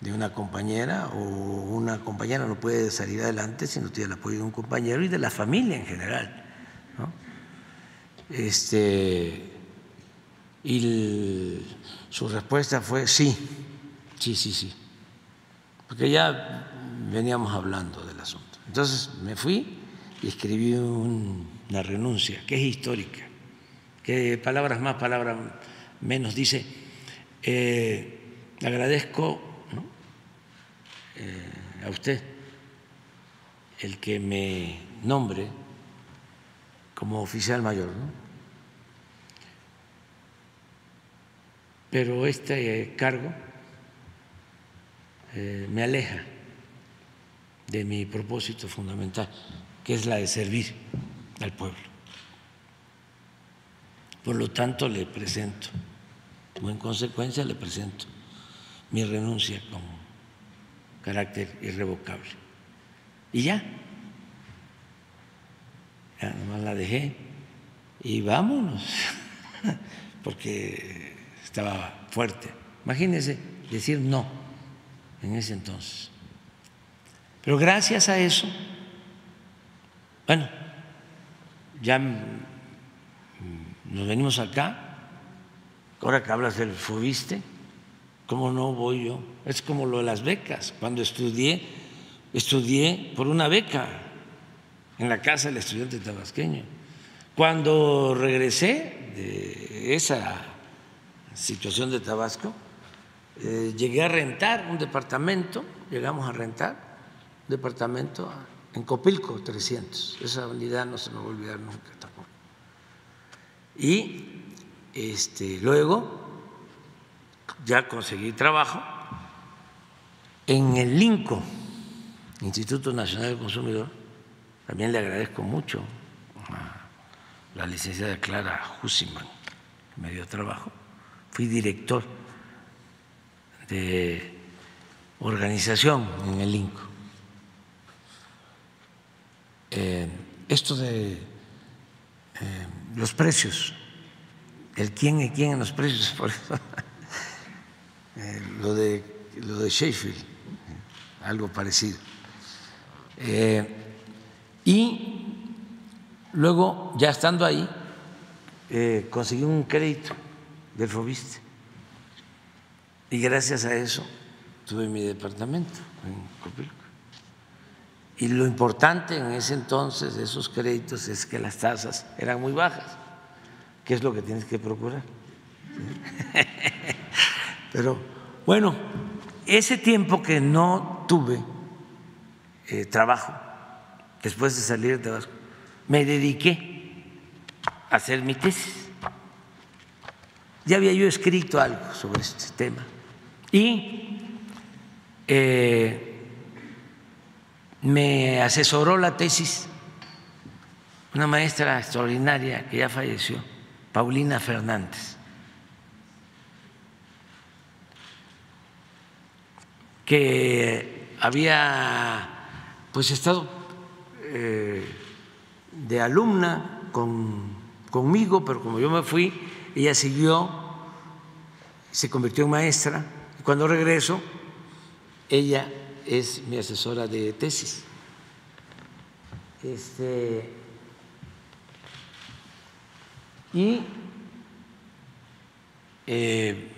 de una compañera o una compañera no puede salir adelante si no tiene el apoyo de un compañero y de la familia en general. Este, y su respuesta fue sí, sí, sí, sí, porque ya veníamos hablando del asunto. Entonces me fui y escribí una renuncia que es histórica, que palabras más, palabras menos dice, eh, agradezco eh, a usted el que me nombre como oficial mayor. ¿no? Pero este eh, cargo eh, me aleja de mi propósito fundamental, que es la de servir al pueblo. Por lo tanto, le presento, o en consecuencia le presento mi renuncia con carácter irrevocable. Y ya, ya nomás la dejé y vámonos, porque estaba fuerte. Imagínense decir no en ese entonces. Pero gracias a eso, bueno, ya nos venimos acá, ahora que hablas del FUBISTE, ¿cómo no voy yo? Es como lo de las becas. Cuando estudié, estudié por una beca en la casa del estudiante tabasqueño. Cuando regresé de esa situación de Tabasco, eh, llegué a rentar un departamento, llegamos a rentar un departamento en Copilco, 300. Esa unidad no se me va a olvidar nunca tampoco. Y este, luego ya conseguí trabajo en el INCO, Instituto Nacional del Consumidor. También le agradezco mucho a la licenciada Clara Hussiman, que me dio trabajo. Fui director de organización en el INCO. Eh, esto de eh, los precios, el quién y quién en los precios, por eso, eh, lo, de, lo de Sheffield, algo parecido. y luego, ya estando ahí, conseguí un crédito del Fobiste y gracias a eso tuve mi departamento en Copilco. Y lo importante en ese entonces de esos créditos es que las tasas eran muy bajas, que es lo que tienes que procurar. Pero bueno, ese tiempo que no tuve eh, trabajo después de salir de Tabasco, me dediqué a hacer mi tesis. Ya había yo escrito algo sobre este tema. Y eh, me asesoró la tesis una maestra extraordinaria que ya falleció, Paulina Fernández, que había pues estado eh, de alumna conmigo, pero como yo me fui, ella siguió, se convirtió en maestra cuando regreso, ella es mi asesora de tesis. Este, y eh,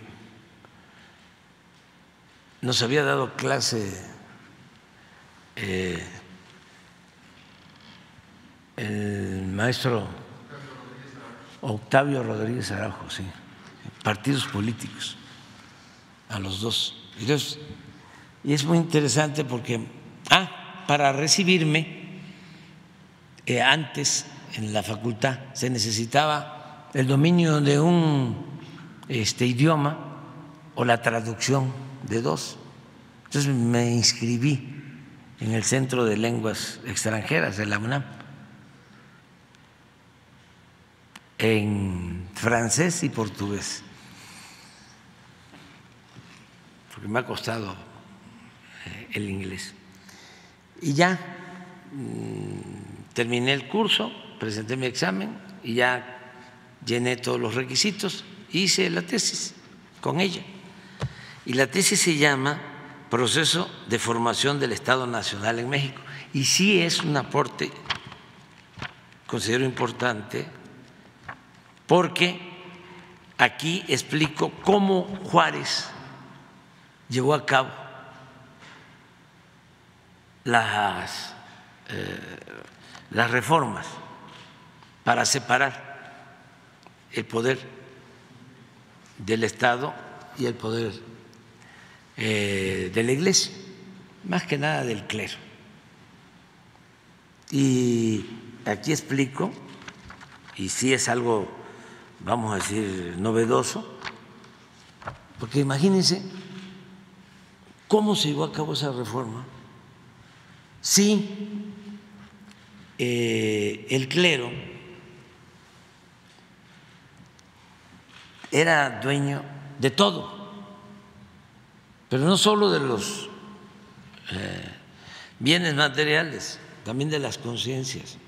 nos había dado clase eh, el maestro Octavio Rodríguez Araujo, sí, partidos políticos a los dos. y es muy interesante porque, ah, para recibirme, eh, antes en la facultad se necesitaba el dominio de un este, idioma o la traducción de dos. Entonces me inscribí en el Centro de Lenguas Extranjeras de la UNAM en francés y portugués. porque me ha costado eh, el inglés. Y ya mm, terminé el curso, presenté mi examen y ya llené todos los requisitos, hice la tesis con ella. Y la tesis se llama Proceso de Formación del Estado Nacional en México. Y sí es un aporte, considero importante, porque aquí explico cómo Juárez llevó a cabo las, eh, las reformas para separar el poder del Estado y el poder eh, de la Iglesia, más que nada del clero. Y aquí explico, y sí es algo, vamos a decir, novedoso, porque imagínense ¿Cómo se llevó a cabo esa reforma? Sí, eh, el clero era dueño de todo, pero no solo de los eh, bienes materiales, también de las conciencias.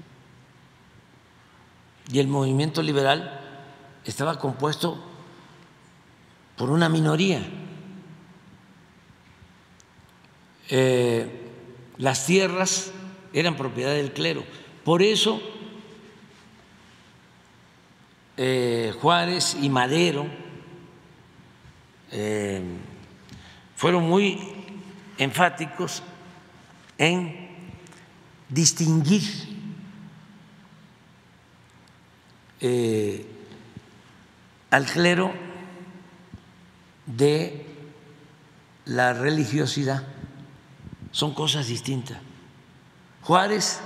y el movimiento liberal estaba compuesto por una minoría. Eh, las tierras eran propiedad del clero. Por eso eh, Juárez y Madero eh, fueron muy enfáticos en distinguir al clero de la religiosidad. Son cosas distintas. Juárez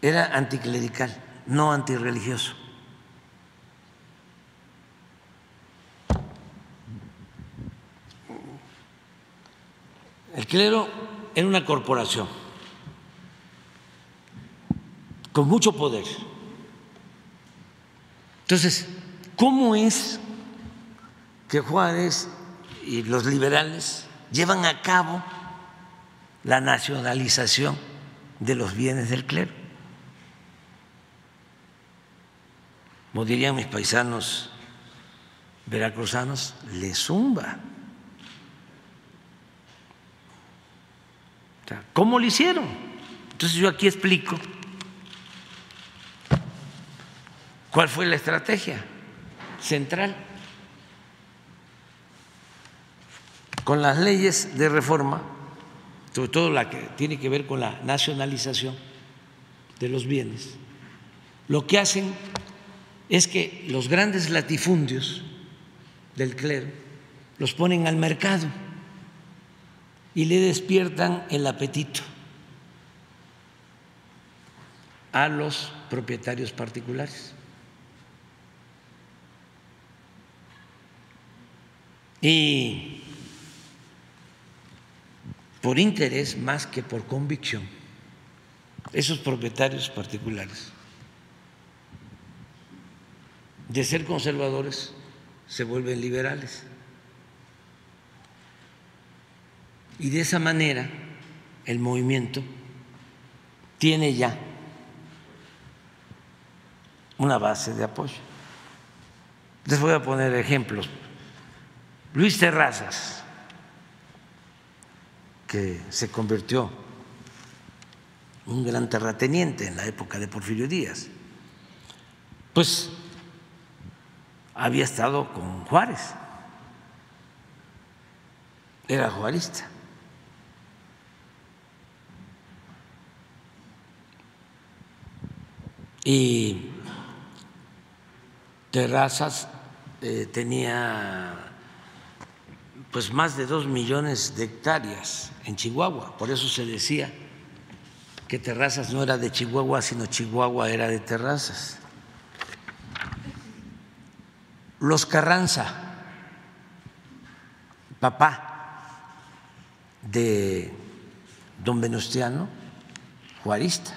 era anticlerical, no antirreligioso. El clero era una corporación con mucho poder. Entonces, ¿cómo es que Juárez y los liberales llevan a cabo la nacionalización de los bienes del clero? Como dirían mis paisanos veracruzanos, le zumba. ¿Cómo lo hicieron? Entonces yo aquí explico cuál fue la estrategia central. Con las leyes de reforma, sobre todo la que tiene que ver con la nacionalización de los bienes, lo que hacen es que los grandes latifundios del clero los ponen al mercado y le despiertan el apetito a los propietarios particulares. Y por interés más que por convicción, esos propietarios particulares de ser conservadores se vuelven liberales. Y de esa manera el movimiento tiene ya una base de apoyo. Les voy a poner ejemplos. Luis Terrazas, que se convirtió en un gran terrateniente en la época de Porfirio Díaz, pues había estado con Juárez, era juarista. Y Terrazas eh, tenía pues más de dos millones de hectáreas en Chihuahua, por eso se decía que Terrazas no era de Chihuahua, sino Chihuahua era de Terrazas. Los Carranza, papá de don Venustiano, juarista.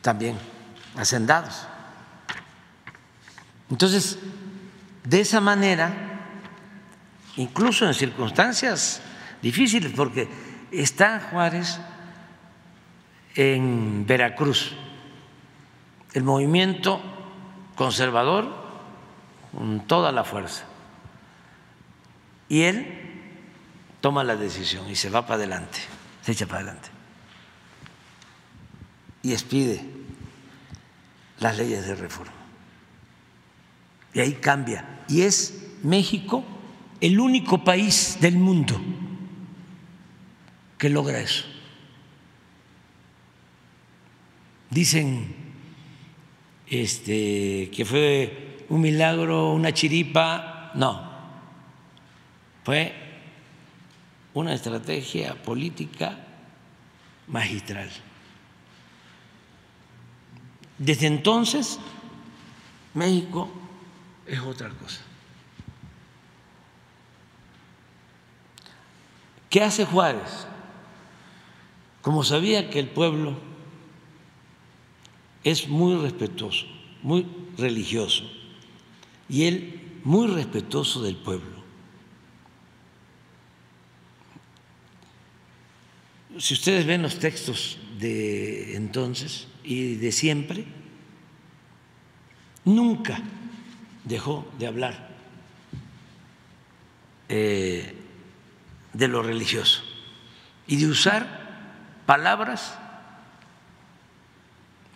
También hacendados. Entonces, de esa manera, incluso en circunstancias difíciles, porque está Juárez en Veracruz, el movimiento conservador con toda la fuerza. Y él toma la decisión y se va para adelante, se echa para adelante. Y expide las leyes de reforma. Y ahí cambia. Y es México el único país del mundo que logra eso. Dicen este, que fue un milagro, una chiripa. No, fue una estrategia política magistral. Desde entonces, México es otra cosa. ¿Qué hace Juárez? Como sabía que el pueblo es muy respetuoso, muy religioso, y él muy respetuoso del pueblo. Si ustedes ven los textos de entonces y de siempre, nunca dejó de hablar eh, de lo religioso y de usar palabras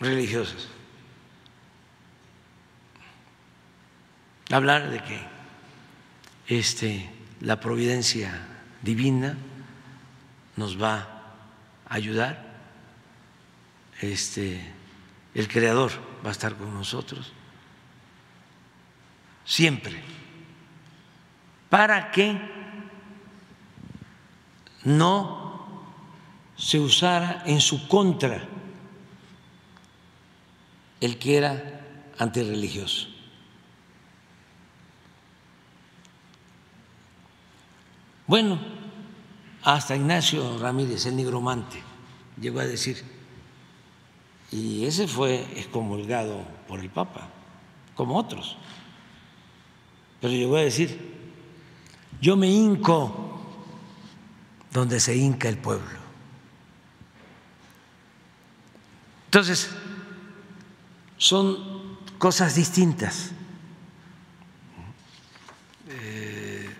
religiosas. Hablar de que este, la providencia divina nos va a ayudar, este, el Creador va a estar con nosotros siempre, para que no se usara en su contra el que era antirreligioso. Bueno, hasta Ignacio Ramírez, el nigromante, llegó a decir, y ese fue excomulgado por el Papa, como otros, pero llegó a decir, yo me hinco donde se hinca el pueblo. Entonces, son cosas distintas. Eh,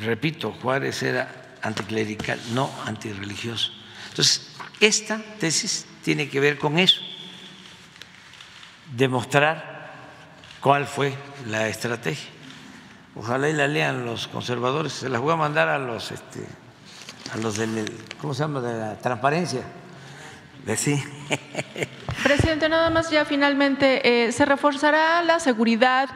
repito, Juárez era anticlerical, no antirreligioso. Entonces, esta tesis tiene que ver con eso, demostrar cuál fue la estrategia. Ojalá y la lean los conservadores, se las voy a mandar a los, este, a los del, ¿cómo se llama?, de la transparencia. De sí. Presidente, nada más ya finalmente, eh, ¿se reforzará la seguridad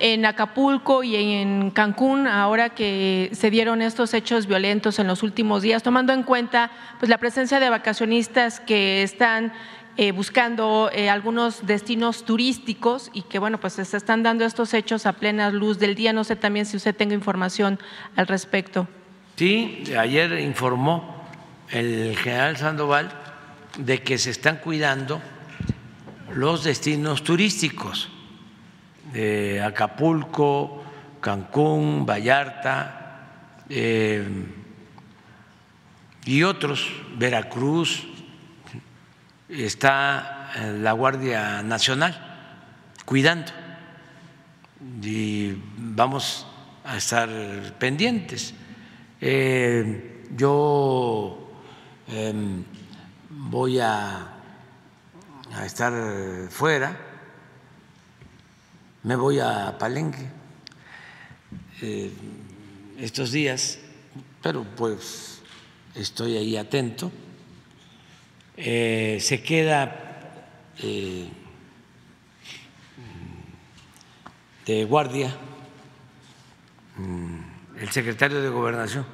en Acapulco y en Cancún ahora que se dieron estos hechos violentos en los últimos días, tomando en cuenta pues, la presencia de vacacionistas que están eh, buscando eh, algunos destinos turísticos y que bueno pues se están dando estos hechos a plena luz del día. No sé también si usted tenga información al respecto. Sí, ayer informó el general Sandoval de que se están cuidando los destinos turísticos de Acapulco, Cancún, Vallarta eh, y otros, Veracruz, está la Guardia Nacional cuidando y vamos a estar pendientes. Eh, yo em, voy a a estar fuera, me voy a Palenque eh, estos días, pero pues estoy ahí atento. Eh, se queda eh, de guardia mm, el secretario de Gobernación,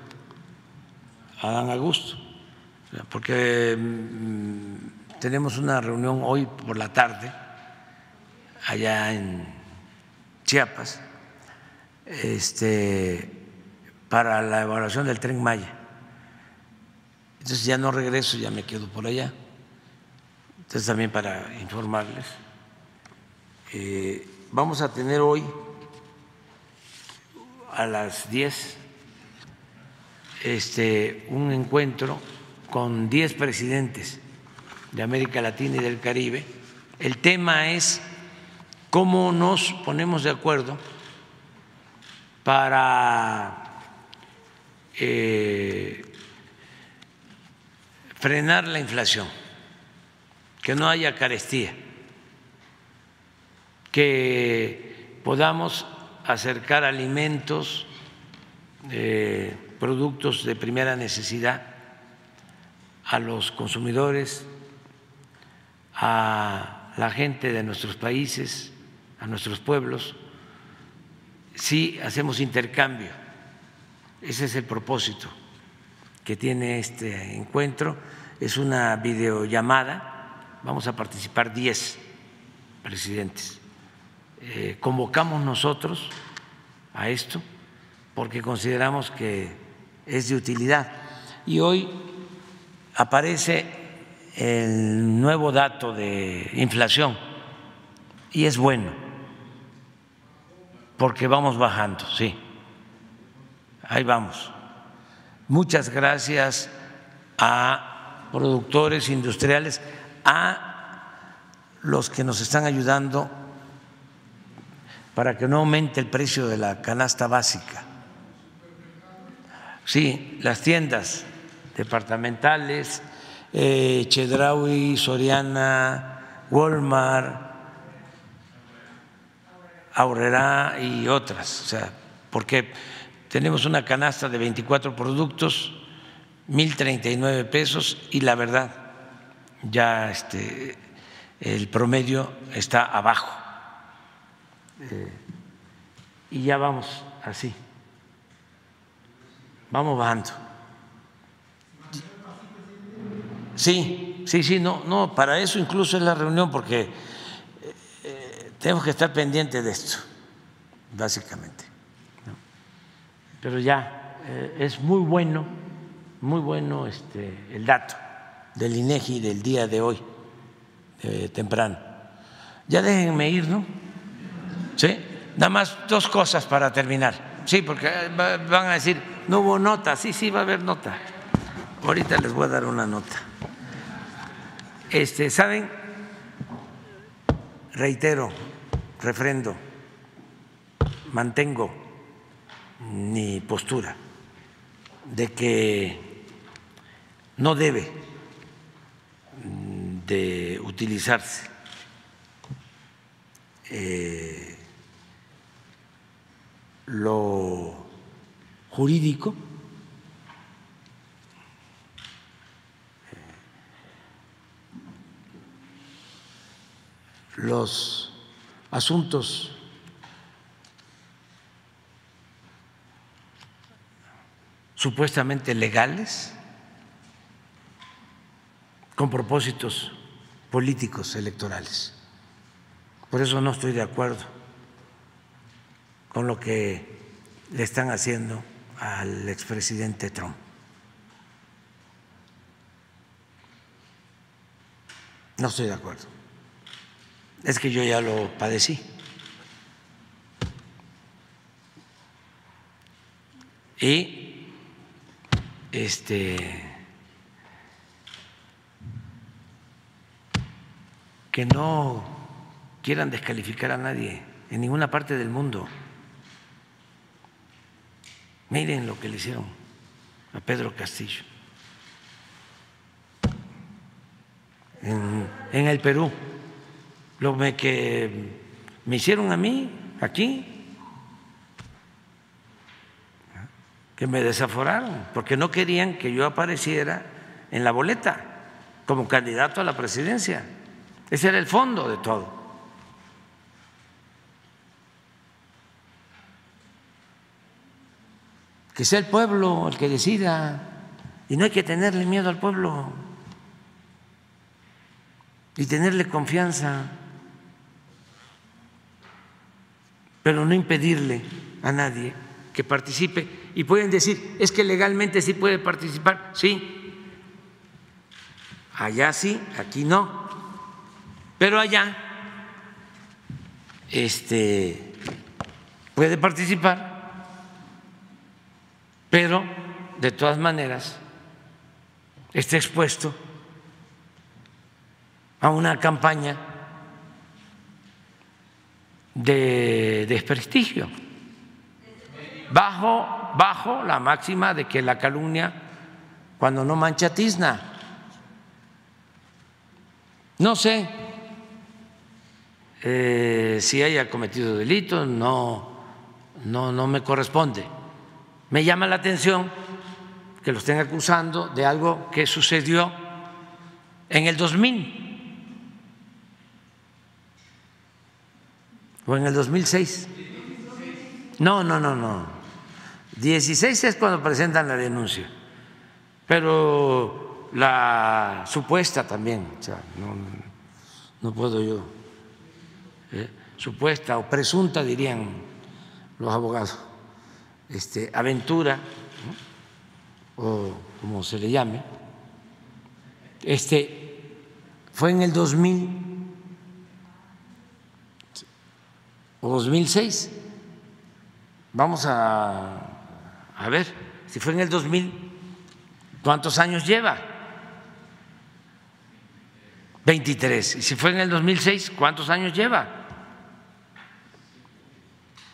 Adán Augusto, porque mm, tenemos una reunión hoy por la tarde allá en Chiapas este, para la evaluación del tren Maya. Entonces ya no regreso, ya me quedo por allá. Entonces también para informarles, eh, vamos a tener hoy a las 10 este, un encuentro con 10 presidentes de América Latina y del Caribe. El tema es cómo nos ponemos de acuerdo para eh, frenar la inflación, que no haya carestía, que podamos acercar alimentos, eh, productos de primera necesidad a los consumidores a la gente de nuestros países, a nuestros pueblos, si hacemos intercambio. Ese es el propósito que tiene este encuentro. Es una videollamada, vamos a participar 10 presidentes. Eh, convocamos nosotros a esto porque consideramos que es de utilidad. Y hoy aparece el nuevo dato de inflación y es bueno porque vamos bajando, sí. Ahí vamos. Muchas gracias a productores industriales, a los que nos están ayudando para que no aumente el precio de la canasta básica. Sí, las tiendas departamentales, eh, Chedraui, Soriana, Walmart, Aurrera y otras, o sea, porque tenemos una canasta de 24 productos, 1.039 pesos y la verdad ya este, el promedio está abajo. Eh, y ya vamos así, vamos bajando. Sí, sí, sí, no, no, para eso incluso es la reunión, porque eh, tenemos que estar pendientes de esto, básicamente. Pero ya eh, es muy bueno, muy bueno este, el dato del INEGI del día de hoy, temprano. Ya déjenme ir, ¿no? Sí, nada más dos cosas para terminar. Sí, porque van a decir, no hubo nota. Sí, sí, va a haber nota. Ahorita les voy a dar una nota. Este, ¿saben? Reitero, refrendo, mantengo mi postura de que no debe de utilizarse eh, lo jurídico los asuntos supuestamente legales con propósitos políticos electorales. Por eso no estoy de acuerdo con lo que le están haciendo al expresidente Trump. No estoy de acuerdo es que yo ya lo padecí. Y este que no quieran descalificar a nadie en ninguna parte del mundo. Miren lo que le hicieron a Pedro Castillo en, en el Perú lo que me hicieron a mí aquí, que me desaforaron, porque no querían que yo apareciera en la boleta como candidato a la presidencia. Ese era el fondo de todo. Que sea el pueblo el que decida y no hay que tenerle miedo al pueblo y tenerle confianza. pero no impedirle a nadie que participe. Y pueden decir, es que legalmente sí puede participar, sí. Allá sí, aquí no. Pero allá este, puede participar, pero de todas maneras está expuesto a una campaña de desprestigio, bajo, bajo la máxima de que la calumnia cuando no mancha tizna. No sé eh, si haya cometido delito, no, no, no me corresponde. Me llama la atención que lo estén acusando de algo que sucedió en el 2000 ¿O en el 2006? No, no, no, no. 16 es cuando presentan la denuncia, pero la supuesta también, no, puedo yo, ¿eh? supuesta o presunta dirían los abogados, este, aventura, o como se le llame, este, fue en el 2000 o 2006. Vamos a, a ver, si fue en el 2000, ¿cuántos años lleva? 23. Y si fue en el 2006, ¿cuántos años lleva?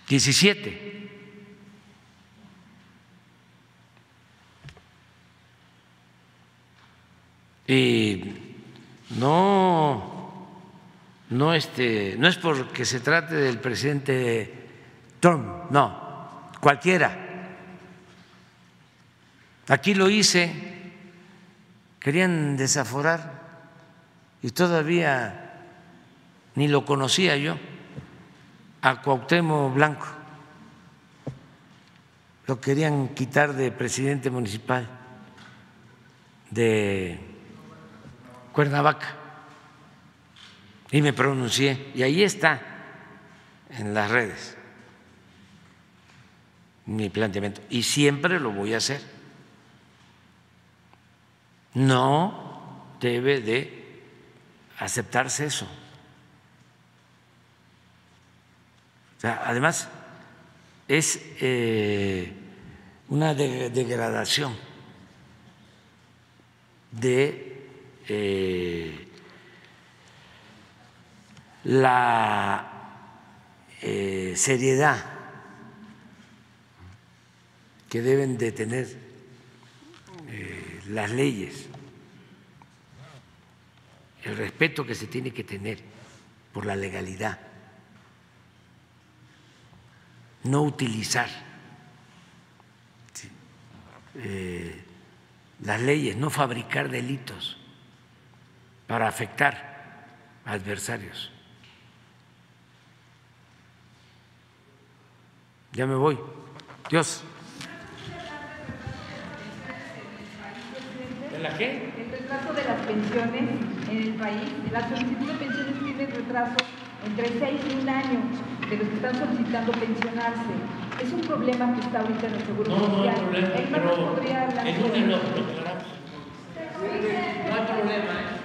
17. Y no, no, este, no es porque se trate del presidente Trump, no, cualquiera. Aquí lo hice, querían desaforar y todavía ni lo conocía yo a Cuauhtémoc Blanco. Lo querían quitar de presidente municipal de Cuernavaca y me pronuncié y ahí está en las redes mi planteamiento y siempre lo voy a hacer. No debe de aceptarse eso. además, es eh, una degradación de eh, la eh, seriedad que deben de tener las leyes, el respeto que se tiene que tener por la legalidad no utilizar eh, las leyes, no fabricar delitos para afectar a adversarios. Ya me voy. Dios. La qué? El retraso de las pensiones en el país. La solicitud de pensiones tiene retraso entre seis y un año de los que están solicitando pensionarse. Es un problema que está ahorita en el Seguro no, Social. No, hay problema, ¿El pero podría hablar en un lo aclaramos. No hay problema, ¿eh?